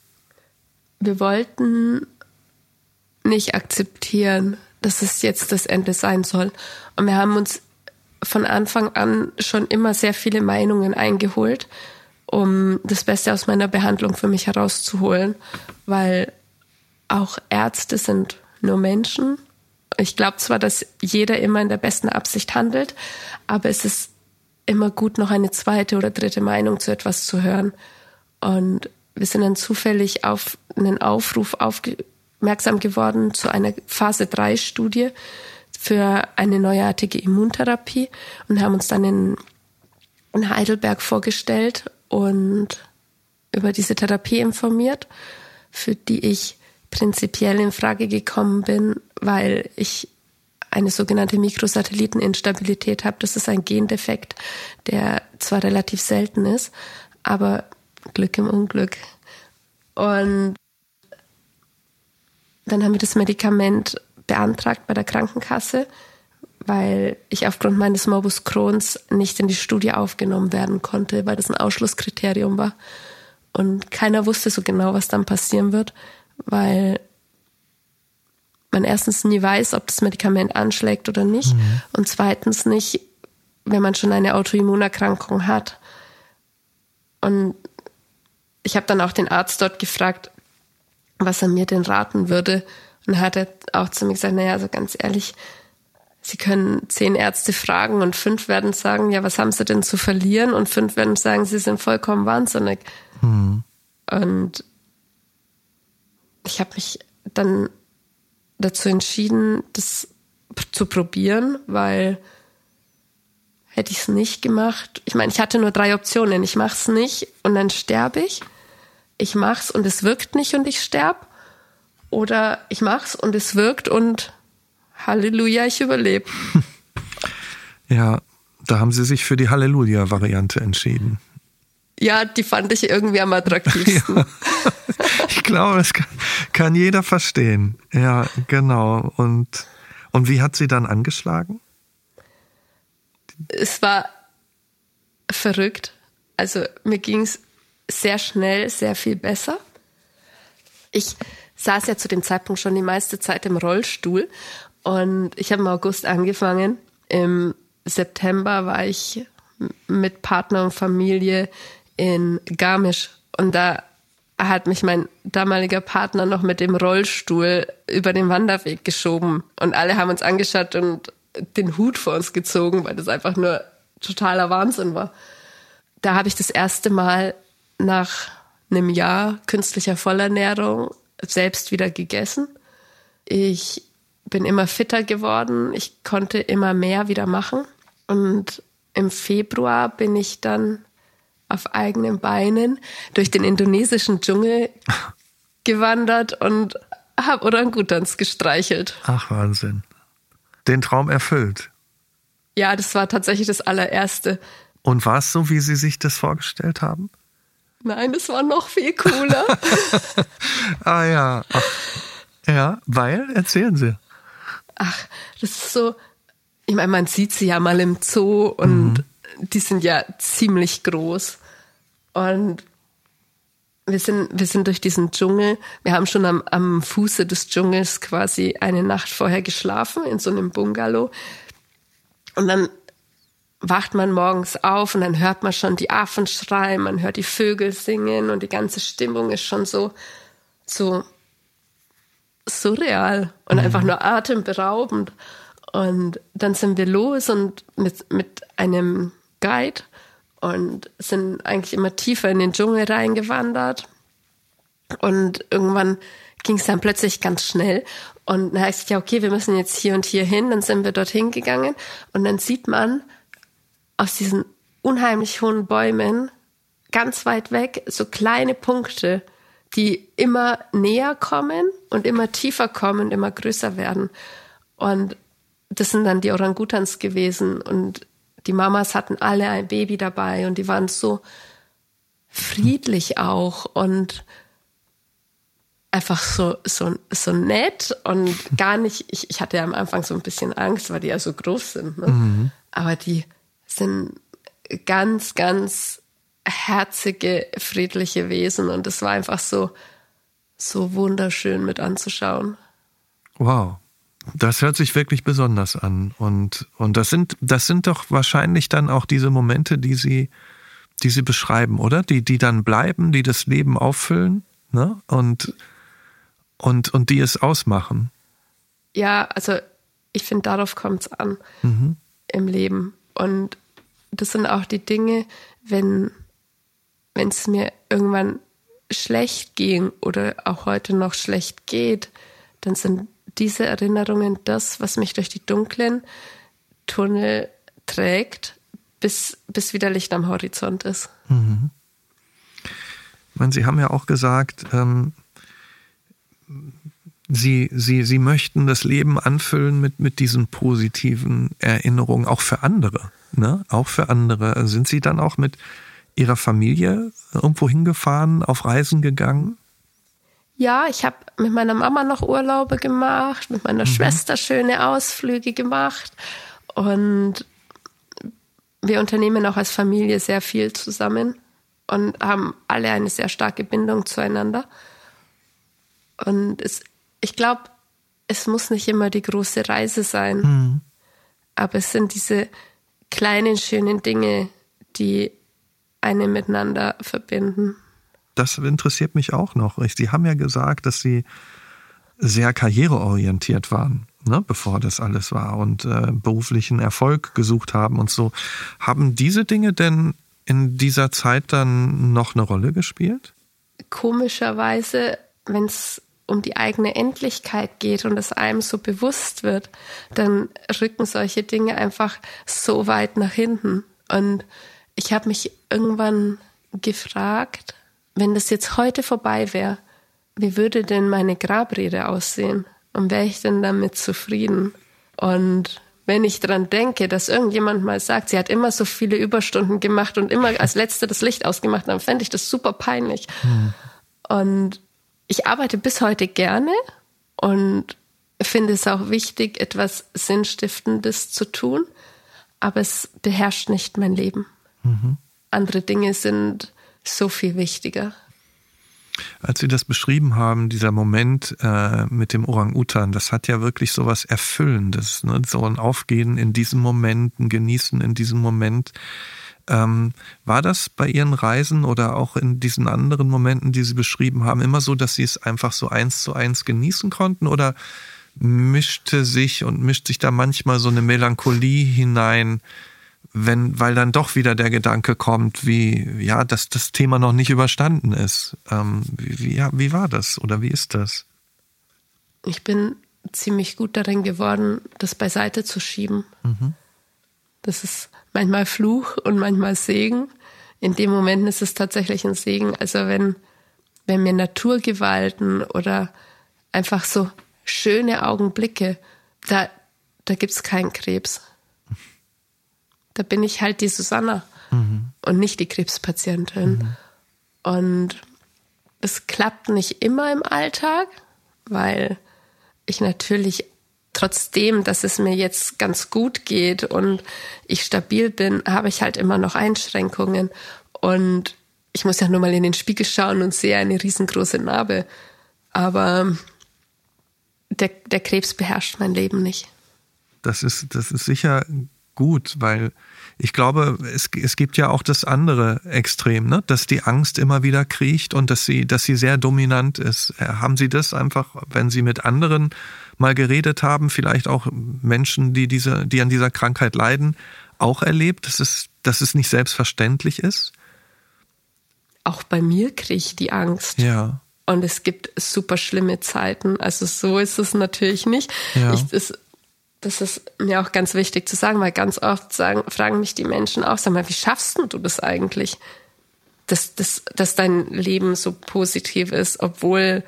Wir wollten nicht akzeptieren, dass es jetzt das Ende sein soll. Und wir haben uns von Anfang an schon immer sehr viele Meinungen eingeholt, um das Beste aus meiner Behandlung für mich herauszuholen, weil auch Ärzte sind nur Menschen. Ich glaube zwar, dass jeder immer in der besten Absicht handelt, aber es ist immer gut, noch eine zweite oder dritte Meinung zu etwas zu hören. Und wir sind dann zufällig auf einen Aufruf aufmerksam geworden zu einer Phase 3 Studie für eine neuartige Immuntherapie und haben uns dann in, in Heidelberg vorgestellt und über diese Therapie informiert, für die ich prinzipiell in Frage gekommen bin, weil ich eine sogenannte Mikrosatelliteninstabilität habe. Das ist ein Gendefekt, der zwar relativ selten ist, aber Glück im Unglück. Und dann haben wir das Medikament beantragt bei der Krankenkasse, weil ich aufgrund meines Morbus Crohns nicht in die Studie aufgenommen werden konnte, weil das ein Ausschlusskriterium war. Und keiner wusste so genau, was dann passieren wird, weil man erstens nie weiß, ob das Medikament anschlägt oder nicht mhm. und zweitens nicht, wenn man schon eine Autoimmunerkrankung hat. Und ich habe dann auch den Arzt dort gefragt, was er mir denn raten würde. Und hat er auch zu mir gesagt, naja, also ganz ehrlich, Sie können zehn Ärzte fragen und fünf werden sagen, ja, was haben Sie denn zu verlieren? Und fünf werden sagen, Sie sind vollkommen wahnsinnig. Mhm. Und ich habe mich dann dazu entschieden, das zu probieren, weil hätte ich es nicht gemacht. Ich meine, ich hatte nur drei Optionen. Ich mache es nicht und dann sterbe ich. Ich mache es und es wirkt nicht und ich sterbe. Oder ich mache es und es wirkt und Halleluja, ich überlebe. Ja, da haben Sie sich für die Halleluja-Variante entschieden. Ja, die fand ich irgendwie am attraktivsten. Ja. Ich glaube, das kann, kann, jeder verstehen. Ja, genau. Und, und wie hat sie dann angeschlagen? Es war verrückt. Also mir ging es sehr schnell, sehr viel besser. Ich saß ja zu dem Zeitpunkt schon die meiste Zeit im Rollstuhl und ich habe im August angefangen. Im September war ich mit Partner und Familie in Garmisch und da hat mich mein damaliger Partner noch mit dem Rollstuhl über den Wanderweg geschoben und alle haben uns angeschaut und den Hut vor uns gezogen, weil das einfach nur totaler Wahnsinn war. Da habe ich das erste Mal nach einem Jahr künstlicher Vollernährung selbst wieder gegessen. Ich bin immer fitter geworden. Ich konnte immer mehr wieder machen. Und im Februar bin ich dann auf eigenen Beinen durch den indonesischen Dschungel gewandert und habe Orangutans gestreichelt. Ach, Wahnsinn. Den Traum erfüllt. Ja, das war tatsächlich das allererste. Und war es so, wie Sie sich das vorgestellt haben? Nein, es war noch viel cooler. ah ja. Ach, ja, weil? Erzählen Sie. Ach, das ist so, ich meine, man sieht sie ja mal im Zoo und mhm. die sind ja ziemlich groß. Und wir sind, wir sind durch diesen Dschungel, wir haben schon am, am Fuße des Dschungels quasi eine Nacht vorher geschlafen in so einem Bungalow. Und dann wacht man morgens auf und dann hört man schon die Affen schreien, man hört die Vögel singen und die ganze Stimmung ist schon so, so surreal und mhm. einfach nur atemberaubend. Und dann sind wir los und mit, mit einem Guide und sind eigentlich immer tiefer in den Dschungel reingewandert. Und irgendwann ging es dann plötzlich ganz schnell. Und dann heißt es ja, okay, wir müssen jetzt hier und hier hin. Dann sind wir dorthin gegangen. Und dann sieht man, aus diesen unheimlich hohen Bäumen ganz weit weg so kleine Punkte, die immer näher kommen und immer tiefer kommen, immer größer werden. Und das sind dann die Orangutans gewesen und die Mamas hatten alle ein Baby dabei und die waren so friedlich auch und einfach so, so, so nett und gar nicht, ich, ich hatte ja am Anfang so ein bisschen Angst, weil die ja so groß sind. Ne? Mhm. Aber die sind ganz, ganz herzige, friedliche Wesen und es war einfach so, so wunderschön mit anzuschauen. Wow. Das hört sich wirklich besonders an. Und, und das sind, das sind doch wahrscheinlich dann auch diese Momente, die Sie, die Sie beschreiben, oder? Die, die dann bleiben, die das Leben auffüllen, ne? Und, und, und die es ausmachen. Ja, also ich finde, darauf kommt es an mhm. im Leben. Und das sind auch die Dinge, wenn wenn es mir irgendwann schlecht ging oder auch heute noch schlecht geht, dann sind diese Erinnerungen das, was mich durch die dunklen Tunnel trägt, bis, bis wieder Licht am Horizont ist. Mhm. Ich meine, Sie haben ja auch gesagt, ähm, Sie, Sie, Sie möchten das Leben anfüllen mit, mit diesen positiven Erinnerungen, auch für andere. Ne? Auch für andere. Sind Sie dann auch mit Ihrer Familie irgendwo hingefahren, auf Reisen gegangen? Ja, ich habe mit meiner Mama noch Urlaube gemacht, mit meiner mhm. Schwester schöne Ausflüge gemacht und wir unternehmen auch als Familie sehr viel zusammen und haben alle eine sehr starke Bindung zueinander. Und es, ich glaube, es muss nicht immer die große Reise sein, mhm. aber es sind diese kleinen, schönen Dinge, die eine miteinander verbinden. Das interessiert mich auch noch. Sie haben ja gesagt, dass Sie sehr karriereorientiert waren, ne, bevor das alles war und äh, beruflichen Erfolg gesucht haben und so. Haben diese Dinge denn in dieser Zeit dann noch eine Rolle gespielt? Komischerweise, wenn es um die eigene Endlichkeit geht und es einem so bewusst wird, dann rücken solche Dinge einfach so weit nach hinten. Und ich habe mich irgendwann gefragt, wenn das jetzt heute vorbei wäre, wie würde denn meine Grabrede aussehen? Und wäre ich denn damit zufrieden? Und wenn ich dran denke, dass irgendjemand mal sagt, sie hat immer so viele Überstunden gemacht und immer als Letzte das Licht ausgemacht, dann fände ich das super peinlich. Hm. Und ich arbeite bis heute gerne und finde es auch wichtig, etwas Sinnstiftendes zu tun, aber es beherrscht nicht mein Leben. Mhm. Andere Dinge sind so viel wichtiger. Als Sie das beschrieben haben, dieser Moment äh, mit dem Orang-Utan, das hat ja wirklich so was Erfüllendes, ne? so ein Aufgehen in diesem Moment, ein Genießen in diesem Moment. Ähm, war das bei Ihren Reisen oder auch in diesen anderen Momenten, die Sie beschrieben haben, immer so, dass Sie es einfach so eins zu eins genießen konnten oder mischte sich und mischt sich da manchmal so eine Melancholie hinein, wenn, weil dann doch wieder der Gedanke kommt, wie, ja, dass das Thema noch nicht überstanden ist. Ähm, wie, ja, wie war das oder wie ist das? Ich bin ziemlich gut darin geworden, das beiseite zu schieben. Mhm. Das ist manchmal Fluch und manchmal Segen. In dem Moment ist es tatsächlich ein Segen. Also wenn, wenn mir Naturgewalten oder einfach so schöne Augenblicke, da, da gibt's keinen Krebs. Da bin ich halt die Susanna mhm. und nicht die Krebspatientin. Mhm. Und es klappt nicht immer im Alltag, weil ich natürlich trotzdem, dass es mir jetzt ganz gut geht und ich stabil bin, habe ich halt immer noch Einschränkungen. Und ich muss ja nur mal in den Spiegel schauen und sehe eine riesengroße Narbe. Aber der, der Krebs beherrscht mein Leben nicht. Das ist, das ist sicher gut, weil ich glaube, es, es gibt ja auch das andere Extrem, ne? dass die Angst immer wieder kriecht und dass sie, dass sie sehr dominant ist. Äh, haben Sie das einfach, wenn Sie mit anderen mal geredet haben, vielleicht auch Menschen, die diese, die an dieser Krankheit leiden, auch erlebt, dass es, dass es nicht selbstverständlich ist? Auch bei mir kriege ich die Angst. Ja. Und es gibt super schlimme Zeiten. Also so ist es natürlich nicht. Ja. Ich, es, das ist mir auch ganz wichtig zu sagen, weil ganz oft sagen, fragen mich die Menschen auch, sag mal, wie schaffst du das eigentlich? Dass, dass, dass dein Leben so positiv ist, obwohl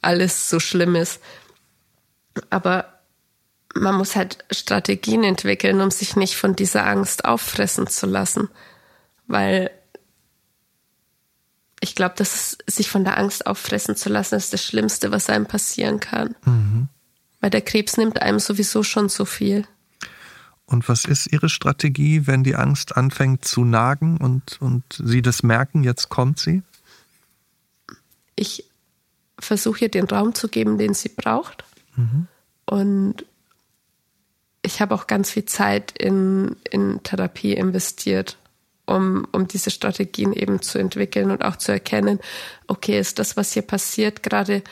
alles so schlimm ist. Aber man muss halt Strategien entwickeln, um sich nicht von dieser Angst auffressen zu lassen. Weil ich glaube, dass es, sich von der Angst auffressen zu lassen, ist das Schlimmste, was einem passieren kann. Mhm. Weil der Krebs nimmt einem sowieso schon so viel. Und was ist Ihre Strategie, wenn die Angst anfängt zu nagen und, und Sie das merken, jetzt kommt sie? Ich versuche ihr den Raum zu geben, den sie braucht. Mhm. Und ich habe auch ganz viel Zeit in, in Therapie investiert, um, um diese Strategien eben zu entwickeln und auch zu erkennen, okay, ist das, was hier passiert, gerade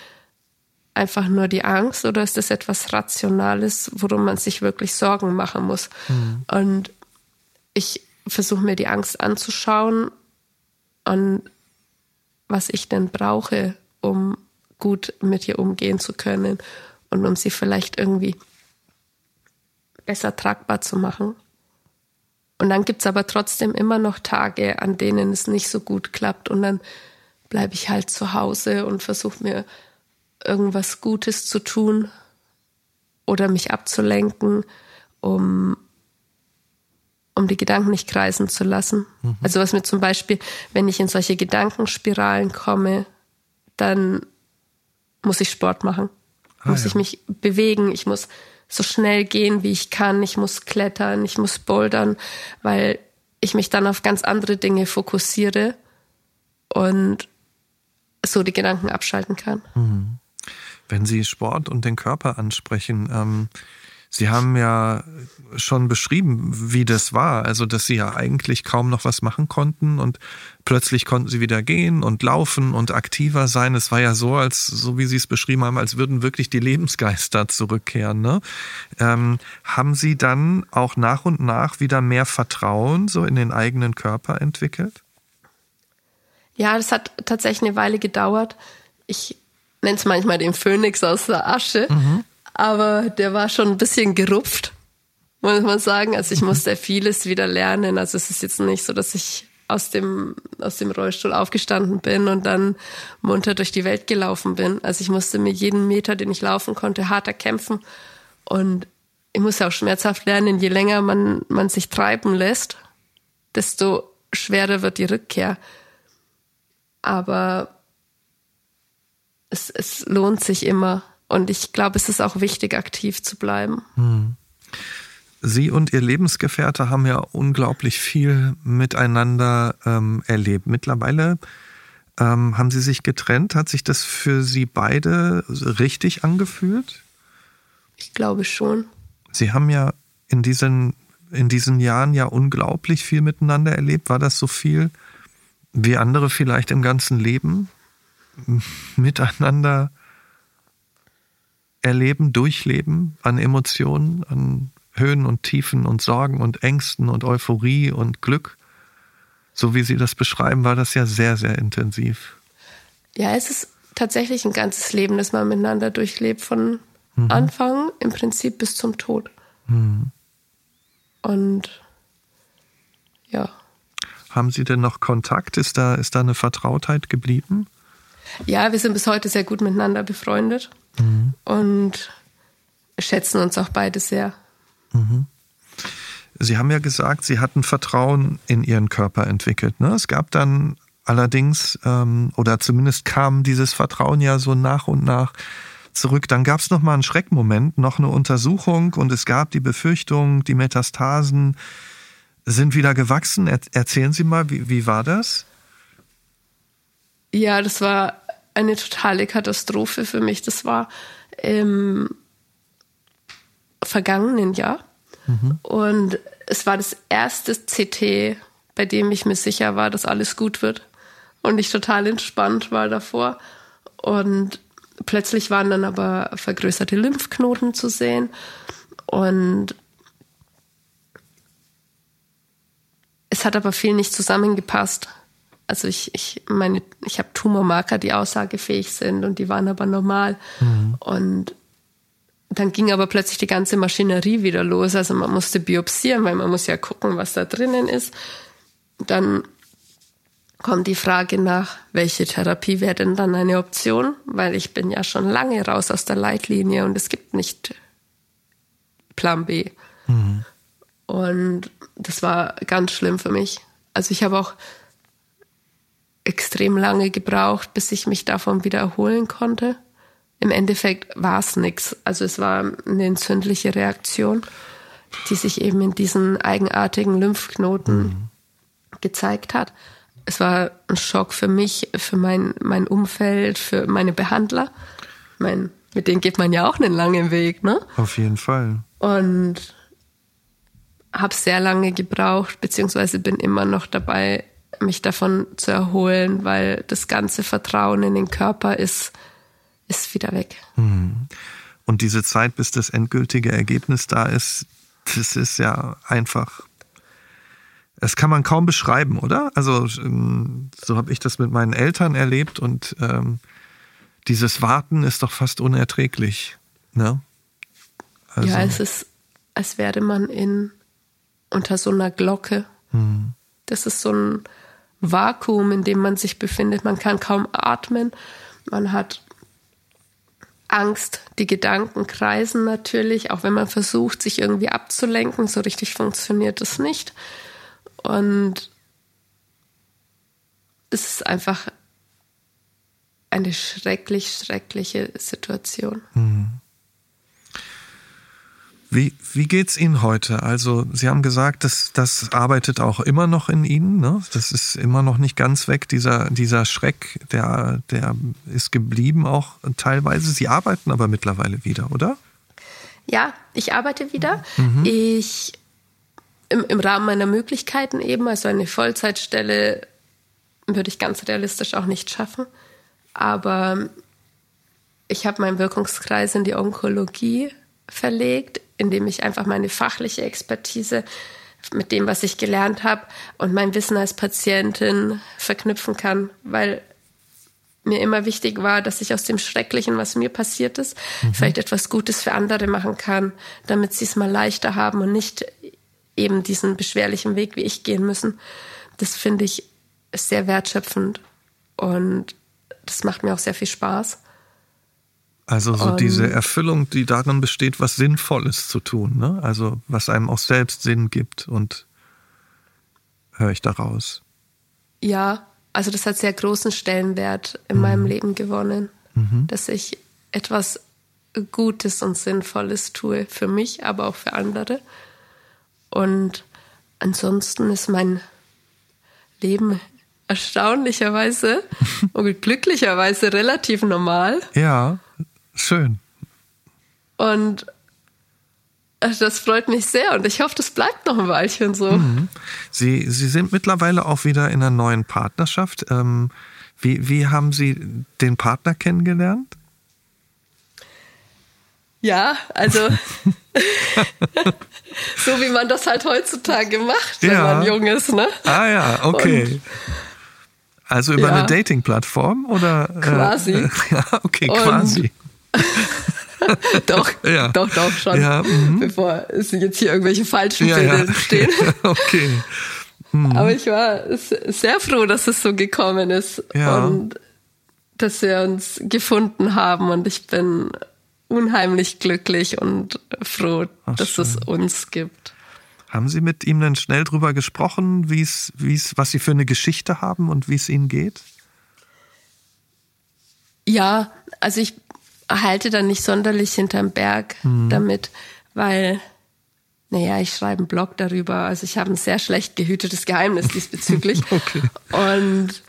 einfach nur die Angst oder ist das etwas Rationales, worum man sich wirklich Sorgen machen muss? Mhm. Und ich versuche mir die Angst anzuschauen und was ich denn brauche, um gut mit ihr umgehen zu können. und um sie vielleicht irgendwie besser tragbar zu machen. Und dann gibt's aber trotzdem immer noch Tage, an denen es nicht so gut klappt und dann bleibe ich halt zu Hause und versuche mir irgendwas Gutes zu tun oder mich abzulenken, um, um die Gedanken nicht kreisen zu lassen. Mhm. Also was mir zum Beispiel, wenn ich in solche Gedankenspiralen komme, dann muss ich Sport machen. Ah, muss ja. ich mich bewegen, ich muss so schnell gehen, wie ich kann, ich muss klettern, ich muss bouldern, weil ich mich dann auf ganz andere Dinge fokussiere und so die Gedanken abschalten kann. Mhm. Wenn Sie Sport und den Körper ansprechen, ähm, Sie haben ja schon beschrieben, wie das war. Also, dass Sie ja eigentlich kaum noch was machen konnten und plötzlich konnten Sie wieder gehen und laufen und aktiver sein. Es war ja so, als, so wie Sie es beschrieben haben, als würden wirklich die Lebensgeister zurückkehren. Ne? Ähm, haben Sie dann auch nach und nach wieder mehr Vertrauen so in den eigenen Körper entwickelt? Ja, das hat tatsächlich eine Weile gedauert. Ich nenne es manchmal den Phönix aus der Asche, mhm. aber der war schon ein bisschen gerupft, muss man sagen. Also ich musste vieles wieder lernen. Also es ist jetzt nicht so, dass ich aus dem, aus dem Rollstuhl aufgestanden bin und dann munter durch die Welt gelaufen bin. Also ich musste mir jeden Meter, den ich laufen konnte, harter kämpfen. Und ich muss auch schmerzhaft lernen, je länger man, man sich treiben lässt, desto schwerer wird die Rückkehr. Aber es, es lohnt sich immer. Und ich glaube, es ist auch wichtig, aktiv zu bleiben. Hm. Sie und Ihr Lebensgefährte haben ja unglaublich viel miteinander ähm, erlebt. Mittlerweile ähm, haben Sie sich getrennt. Hat sich das für Sie beide richtig angefühlt? Ich glaube schon. Sie haben ja in diesen, in diesen Jahren ja unglaublich viel miteinander erlebt. War das so viel? wie andere vielleicht im ganzen Leben miteinander erleben, durchleben an Emotionen, an Höhen und Tiefen und Sorgen und Ängsten und Euphorie und Glück. So wie Sie das beschreiben, war das ja sehr, sehr intensiv. Ja, es ist tatsächlich ein ganzes Leben, das man miteinander durchlebt, von mhm. Anfang im Prinzip bis zum Tod. Mhm. Und ja. Haben Sie denn noch Kontakt? Ist da, ist da eine Vertrautheit geblieben? Ja, wir sind bis heute sehr gut miteinander befreundet mhm. und schätzen uns auch beide sehr. Mhm. Sie haben ja gesagt, Sie hatten Vertrauen in Ihren Körper entwickelt. Ne? Es gab dann allerdings, ähm, oder zumindest kam dieses Vertrauen ja so nach und nach zurück. Dann gab es noch mal einen Schreckmoment, noch eine Untersuchung und es gab die Befürchtung, die Metastasen sind wieder gewachsen. Er erzählen Sie mal, wie, wie war das? Ja, das war eine totale Katastrophe für mich. Das war im vergangenen Jahr. Mhm. Und es war das erste CT, bei dem ich mir sicher war, dass alles gut wird. Und ich total entspannt war davor. Und plötzlich waren dann aber vergrößerte Lymphknoten zu sehen. Und Es hat aber viel nicht zusammengepasst. Also ich, ich meine, ich habe Tumormarker, die aussagefähig sind und die waren aber normal. Mhm. Und dann ging aber plötzlich die ganze Maschinerie wieder los. Also man musste biopsieren, weil man muss ja gucken, was da drinnen ist. Dann kommt die Frage nach, welche Therapie wäre denn dann eine Option? Weil ich bin ja schon lange raus aus der Leitlinie und es gibt nicht Plan B. Mhm. Und das war ganz schlimm für mich. Also ich habe auch extrem lange gebraucht, bis ich mich davon wieder erholen konnte. Im Endeffekt war es nichts. Also es war eine entzündliche Reaktion, die sich eben in diesen eigenartigen Lymphknoten mhm. gezeigt hat. Es war ein Schock für mich, für mein, mein Umfeld, für meine Behandler. Ich meine, mit denen geht man ja auch einen langen Weg, ne? Auf jeden Fall. Und habe sehr lange gebraucht, beziehungsweise bin immer noch dabei, mich davon zu erholen, weil das ganze Vertrauen in den Körper ist, ist wieder weg. Hm. Und diese Zeit, bis das endgültige Ergebnis da ist, das ist ja einfach, das kann man kaum beschreiben, oder? Also ähm, so habe ich das mit meinen Eltern erlebt und ähm, dieses Warten ist doch fast unerträglich. Ne? Also. Ja, es ist, als wäre man in unter so einer Glocke. Mhm. Das ist so ein Vakuum, in dem man sich befindet. Man kann kaum atmen. Man hat Angst. Die Gedanken kreisen natürlich, auch wenn man versucht, sich irgendwie abzulenken. So richtig funktioniert es nicht. Und es ist einfach eine schrecklich, schreckliche Situation. Mhm. Wie, wie geht's Ihnen heute? Also, Sie haben gesagt, dass das arbeitet auch immer noch in Ihnen, ne? Das ist immer noch nicht ganz weg. Dieser, dieser Schreck, der, der ist geblieben auch teilweise. Sie arbeiten aber mittlerweile wieder, oder? Ja, ich arbeite wieder. Mhm. Ich im, im Rahmen meiner Möglichkeiten eben, also eine Vollzeitstelle würde ich ganz realistisch auch nicht schaffen. Aber ich habe meinen Wirkungskreis in die Onkologie verlegt, indem ich einfach meine fachliche Expertise mit dem, was ich gelernt habe und mein Wissen als Patientin verknüpfen kann, weil mir immer wichtig war, dass ich aus dem Schrecklichen, was mir passiert ist, mhm. vielleicht etwas Gutes für andere machen kann, damit sie es mal leichter haben und nicht eben diesen beschwerlichen Weg wie ich gehen müssen. Das finde ich sehr wertschöpfend und das macht mir auch sehr viel Spaß. Also so und diese Erfüllung, die darin besteht, was Sinnvolles zu tun, ne? Also was einem auch selbst Sinn gibt und höre ich daraus. Ja, also das hat sehr großen Stellenwert in mhm. meinem Leben gewonnen, mhm. dass ich etwas Gutes und Sinnvolles tue für mich, aber auch für andere. Und ansonsten ist mein Leben erstaunlicherweise und glücklicherweise relativ normal. Ja. Schön. Und äh, das freut mich sehr und ich hoffe, das bleibt noch ein Weilchen so. Mhm. Sie, Sie sind mittlerweile auch wieder in einer neuen Partnerschaft. Ähm, wie, wie haben Sie den Partner kennengelernt? Ja, also so wie man das halt heutzutage macht, wenn ja. man jung ist, ne? Ah ja, okay. Und also über ja. eine Dating-Plattform oder? Quasi. Äh, ja, okay, quasi. doch, ja. doch, doch, schon. Ja, mhm. Bevor es jetzt hier irgendwelche falschen ja, Bilder ja. stehen. okay. Mhm. Aber ich war sehr froh, dass es so gekommen ist und dass wir uns gefunden haben und ich bin unheimlich glücklich und froh, Ach, dass schön. es uns gibt. Haben Sie mit ihm denn schnell drüber gesprochen, wie es, wie es, was Sie für eine Geschichte haben und wie es Ihnen geht? Ja, also ich halte dann nicht sonderlich hinterm Berg mhm. damit, weil, naja, ich schreibe einen Blog darüber. Also ich habe ein sehr schlecht gehütetes Geheimnis diesbezüglich. okay. Und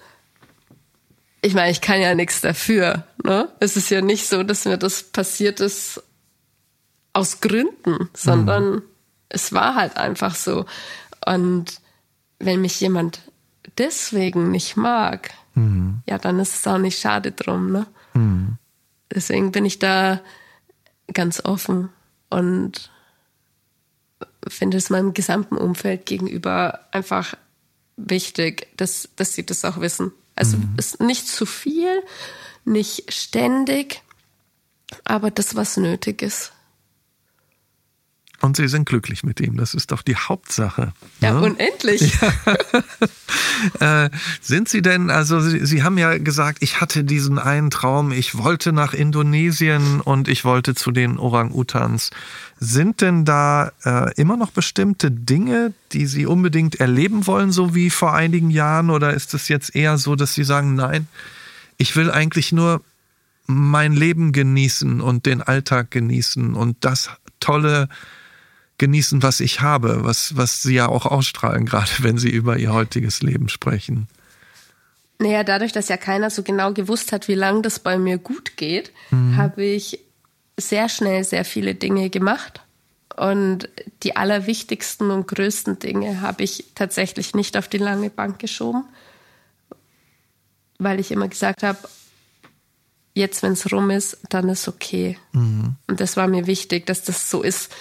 ich meine, ich kann ja nichts dafür. Ne? Es ist ja nicht so, dass mir das passiert ist aus Gründen, sondern mhm. es war halt einfach so. Und wenn mich jemand deswegen nicht mag, mhm. ja, dann ist es auch nicht schade drum. Ne? Mhm. Deswegen bin ich da ganz offen und finde es meinem gesamten Umfeld gegenüber einfach wichtig, dass, dass sie das auch wissen. Also mhm. ist nicht zu viel, nicht ständig, aber das, was nötig ist. Und Sie sind glücklich mit ihm. Das ist doch die Hauptsache. Ja, ne? unendlich. Ja. äh, sind Sie denn, also Sie, Sie haben ja gesagt, ich hatte diesen einen Traum, ich wollte nach Indonesien und ich wollte zu den Orang-Utans. Sind denn da äh, immer noch bestimmte Dinge, die Sie unbedingt erleben wollen, so wie vor einigen Jahren? Oder ist es jetzt eher so, dass Sie sagen, nein, ich will eigentlich nur mein Leben genießen und den Alltag genießen und das tolle genießen, was ich habe, was, was Sie ja auch ausstrahlen, gerade wenn Sie über Ihr heutiges Leben sprechen. Naja, dadurch, dass ja keiner so genau gewusst hat, wie lange das bei mir gut geht, mhm. habe ich sehr schnell sehr viele Dinge gemacht. Und die allerwichtigsten und größten Dinge habe ich tatsächlich nicht auf die lange Bank geschoben, weil ich immer gesagt habe, jetzt, wenn es rum ist, dann ist okay. Mhm. Und das war mir wichtig, dass das so ist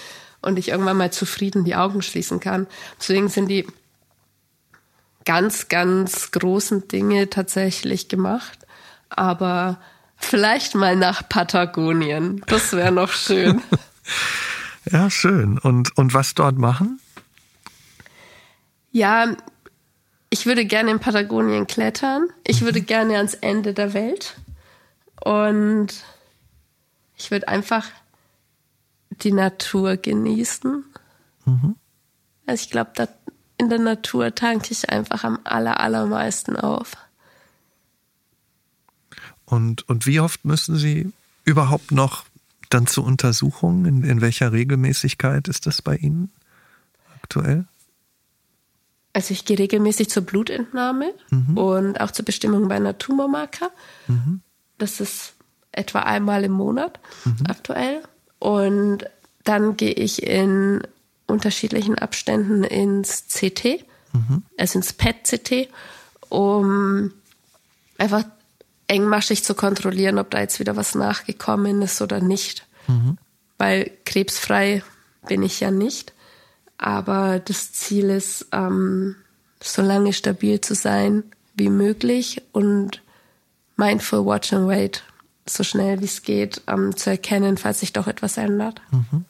und ich irgendwann mal zufrieden die Augen schließen kann. Deswegen sind die ganz, ganz großen Dinge tatsächlich gemacht. Aber Vielleicht mal nach Patagonien. Das wäre noch schön. ja, schön. Und, und was dort machen? Ja, ich würde gerne in Patagonien klettern. Ich mhm. würde gerne ans Ende der Welt. Und ich würde einfach die Natur genießen. Mhm. Also ich glaube, in der Natur tanke ich einfach am aller, allermeisten auf. Und, und wie oft müssen Sie überhaupt noch dann zur Untersuchung? In, in welcher Regelmäßigkeit ist das bei Ihnen aktuell? Also ich gehe regelmäßig zur Blutentnahme mhm. und auch zur Bestimmung meiner Tumormarker. Mhm. Das ist etwa einmal im Monat mhm. aktuell. Und dann gehe ich in unterschiedlichen Abständen ins CT, mhm. also ins PET-CT, um einfach engmaschig zu kontrollieren, ob da jetzt wieder was nachgekommen ist oder nicht. Mhm. Weil krebsfrei bin ich ja nicht. Aber das Ziel ist, ähm, so lange stabil zu sein wie möglich und mindful watch and wait so schnell wie es geht ähm, zu erkennen, falls sich doch etwas ändert. Mhm.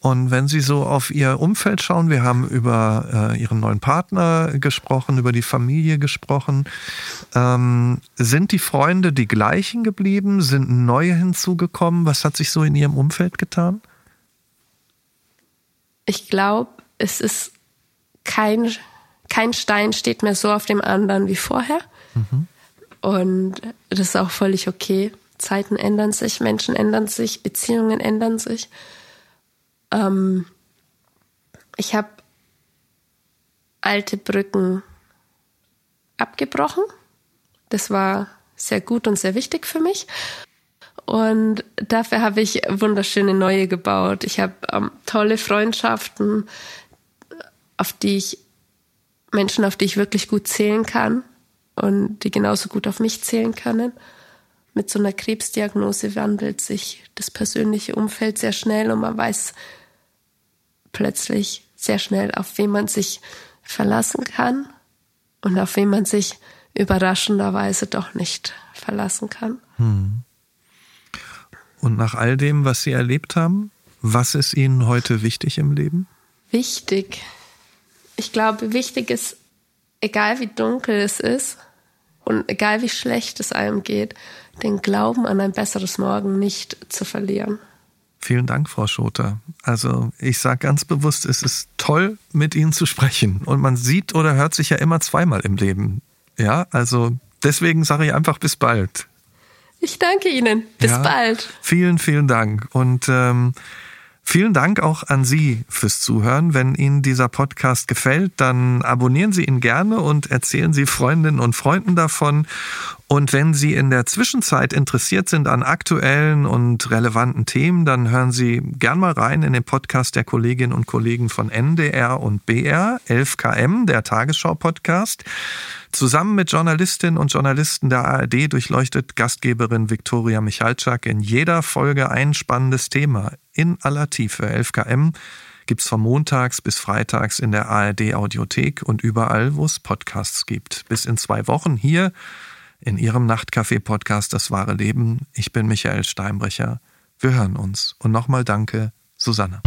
Und wenn Sie so auf Ihr Umfeld schauen, wir haben über äh, Ihren neuen Partner gesprochen, über die Familie gesprochen. Ähm, sind die Freunde die gleichen geblieben? Sind neue hinzugekommen? Was hat sich so in Ihrem Umfeld getan? Ich glaube, es ist kein, kein Stein steht mehr so auf dem anderen wie vorher. Mhm. Und das ist auch völlig okay. Zeiten ändern sich, Menschen ändern sich, Beziehungen ändern sich. Ähm, ich habe alte Brücken abgebrochen. Das war sehr gut und sehr wichtig für mich. Und dafür habe ich wunderschöne neue gebaut. Ich habe ähm, tolle Freundschaften, auf die ich Menschen, auf die ich wirklich gut zählen kann und die genauso gut auf mich zählen können mit so einer Krebsdiagnose wandelt sich das persönliche Umfeld sehr schnell und man weiß plötzlich sehr schnell, auf wen man sich verlassen kann und auf wen man sich überraschenderweise doch nicht verlassen kann. Hm. Und nach all dem, was Sie erlebt haben, was ist Ihnen heute wichtig im Leben? Wichtig. Ich glaube, wichtig ist, egal wie dunkel es ist und egal wie schlecht es einem geht, den Glauben an ein besseres Morgen nicht zu verlieren. Vielen Dank, Frau Schoter. Also ich sage ganz bewusst, es ist toll, mit Ihnen zu sprechen. Und man sieht oder hört sich ja immer zweimal im Leben. Ja, also deswegen sage ich einfach bis bald. Ich danke Ihnen. Bis ja, bald. Vielen, vielen Dank. Und ähm, Vielen Dank auch an Sie fürs Zuhören. Wenn Ihnen dieser Podcast gefällt, dann abonnieren Sie ihn gerne und erzählen Sie Freundinnen und Freunden davon. Und wenn Sie in der Zwischenzeit interessiert sind an aktuellen und relevanten Themen, dann hören Sie gern mal rein in den Podcast der Kolleginnen und Kollegen von NDR und BR, 11KM, der Tagesschau-Podcast. Zusammen mit Journalistinnen und Journalisten der ARD durchleuchtet Gastgeberin Viktoria Michalczak in jeder Folge ein spannendes Thema in aller Tiefe. 11KM gibt's von montags bis freitags in der ARD Audiothek und überall, wo es Podcasts gibt. Bis in zwei Wochen hier in Ihrem Nachtcafé-Podcast Das wahre Leben. Ich bin Michael Steinbrecher. Wir hören uns. Und nochmal danke, Susanne.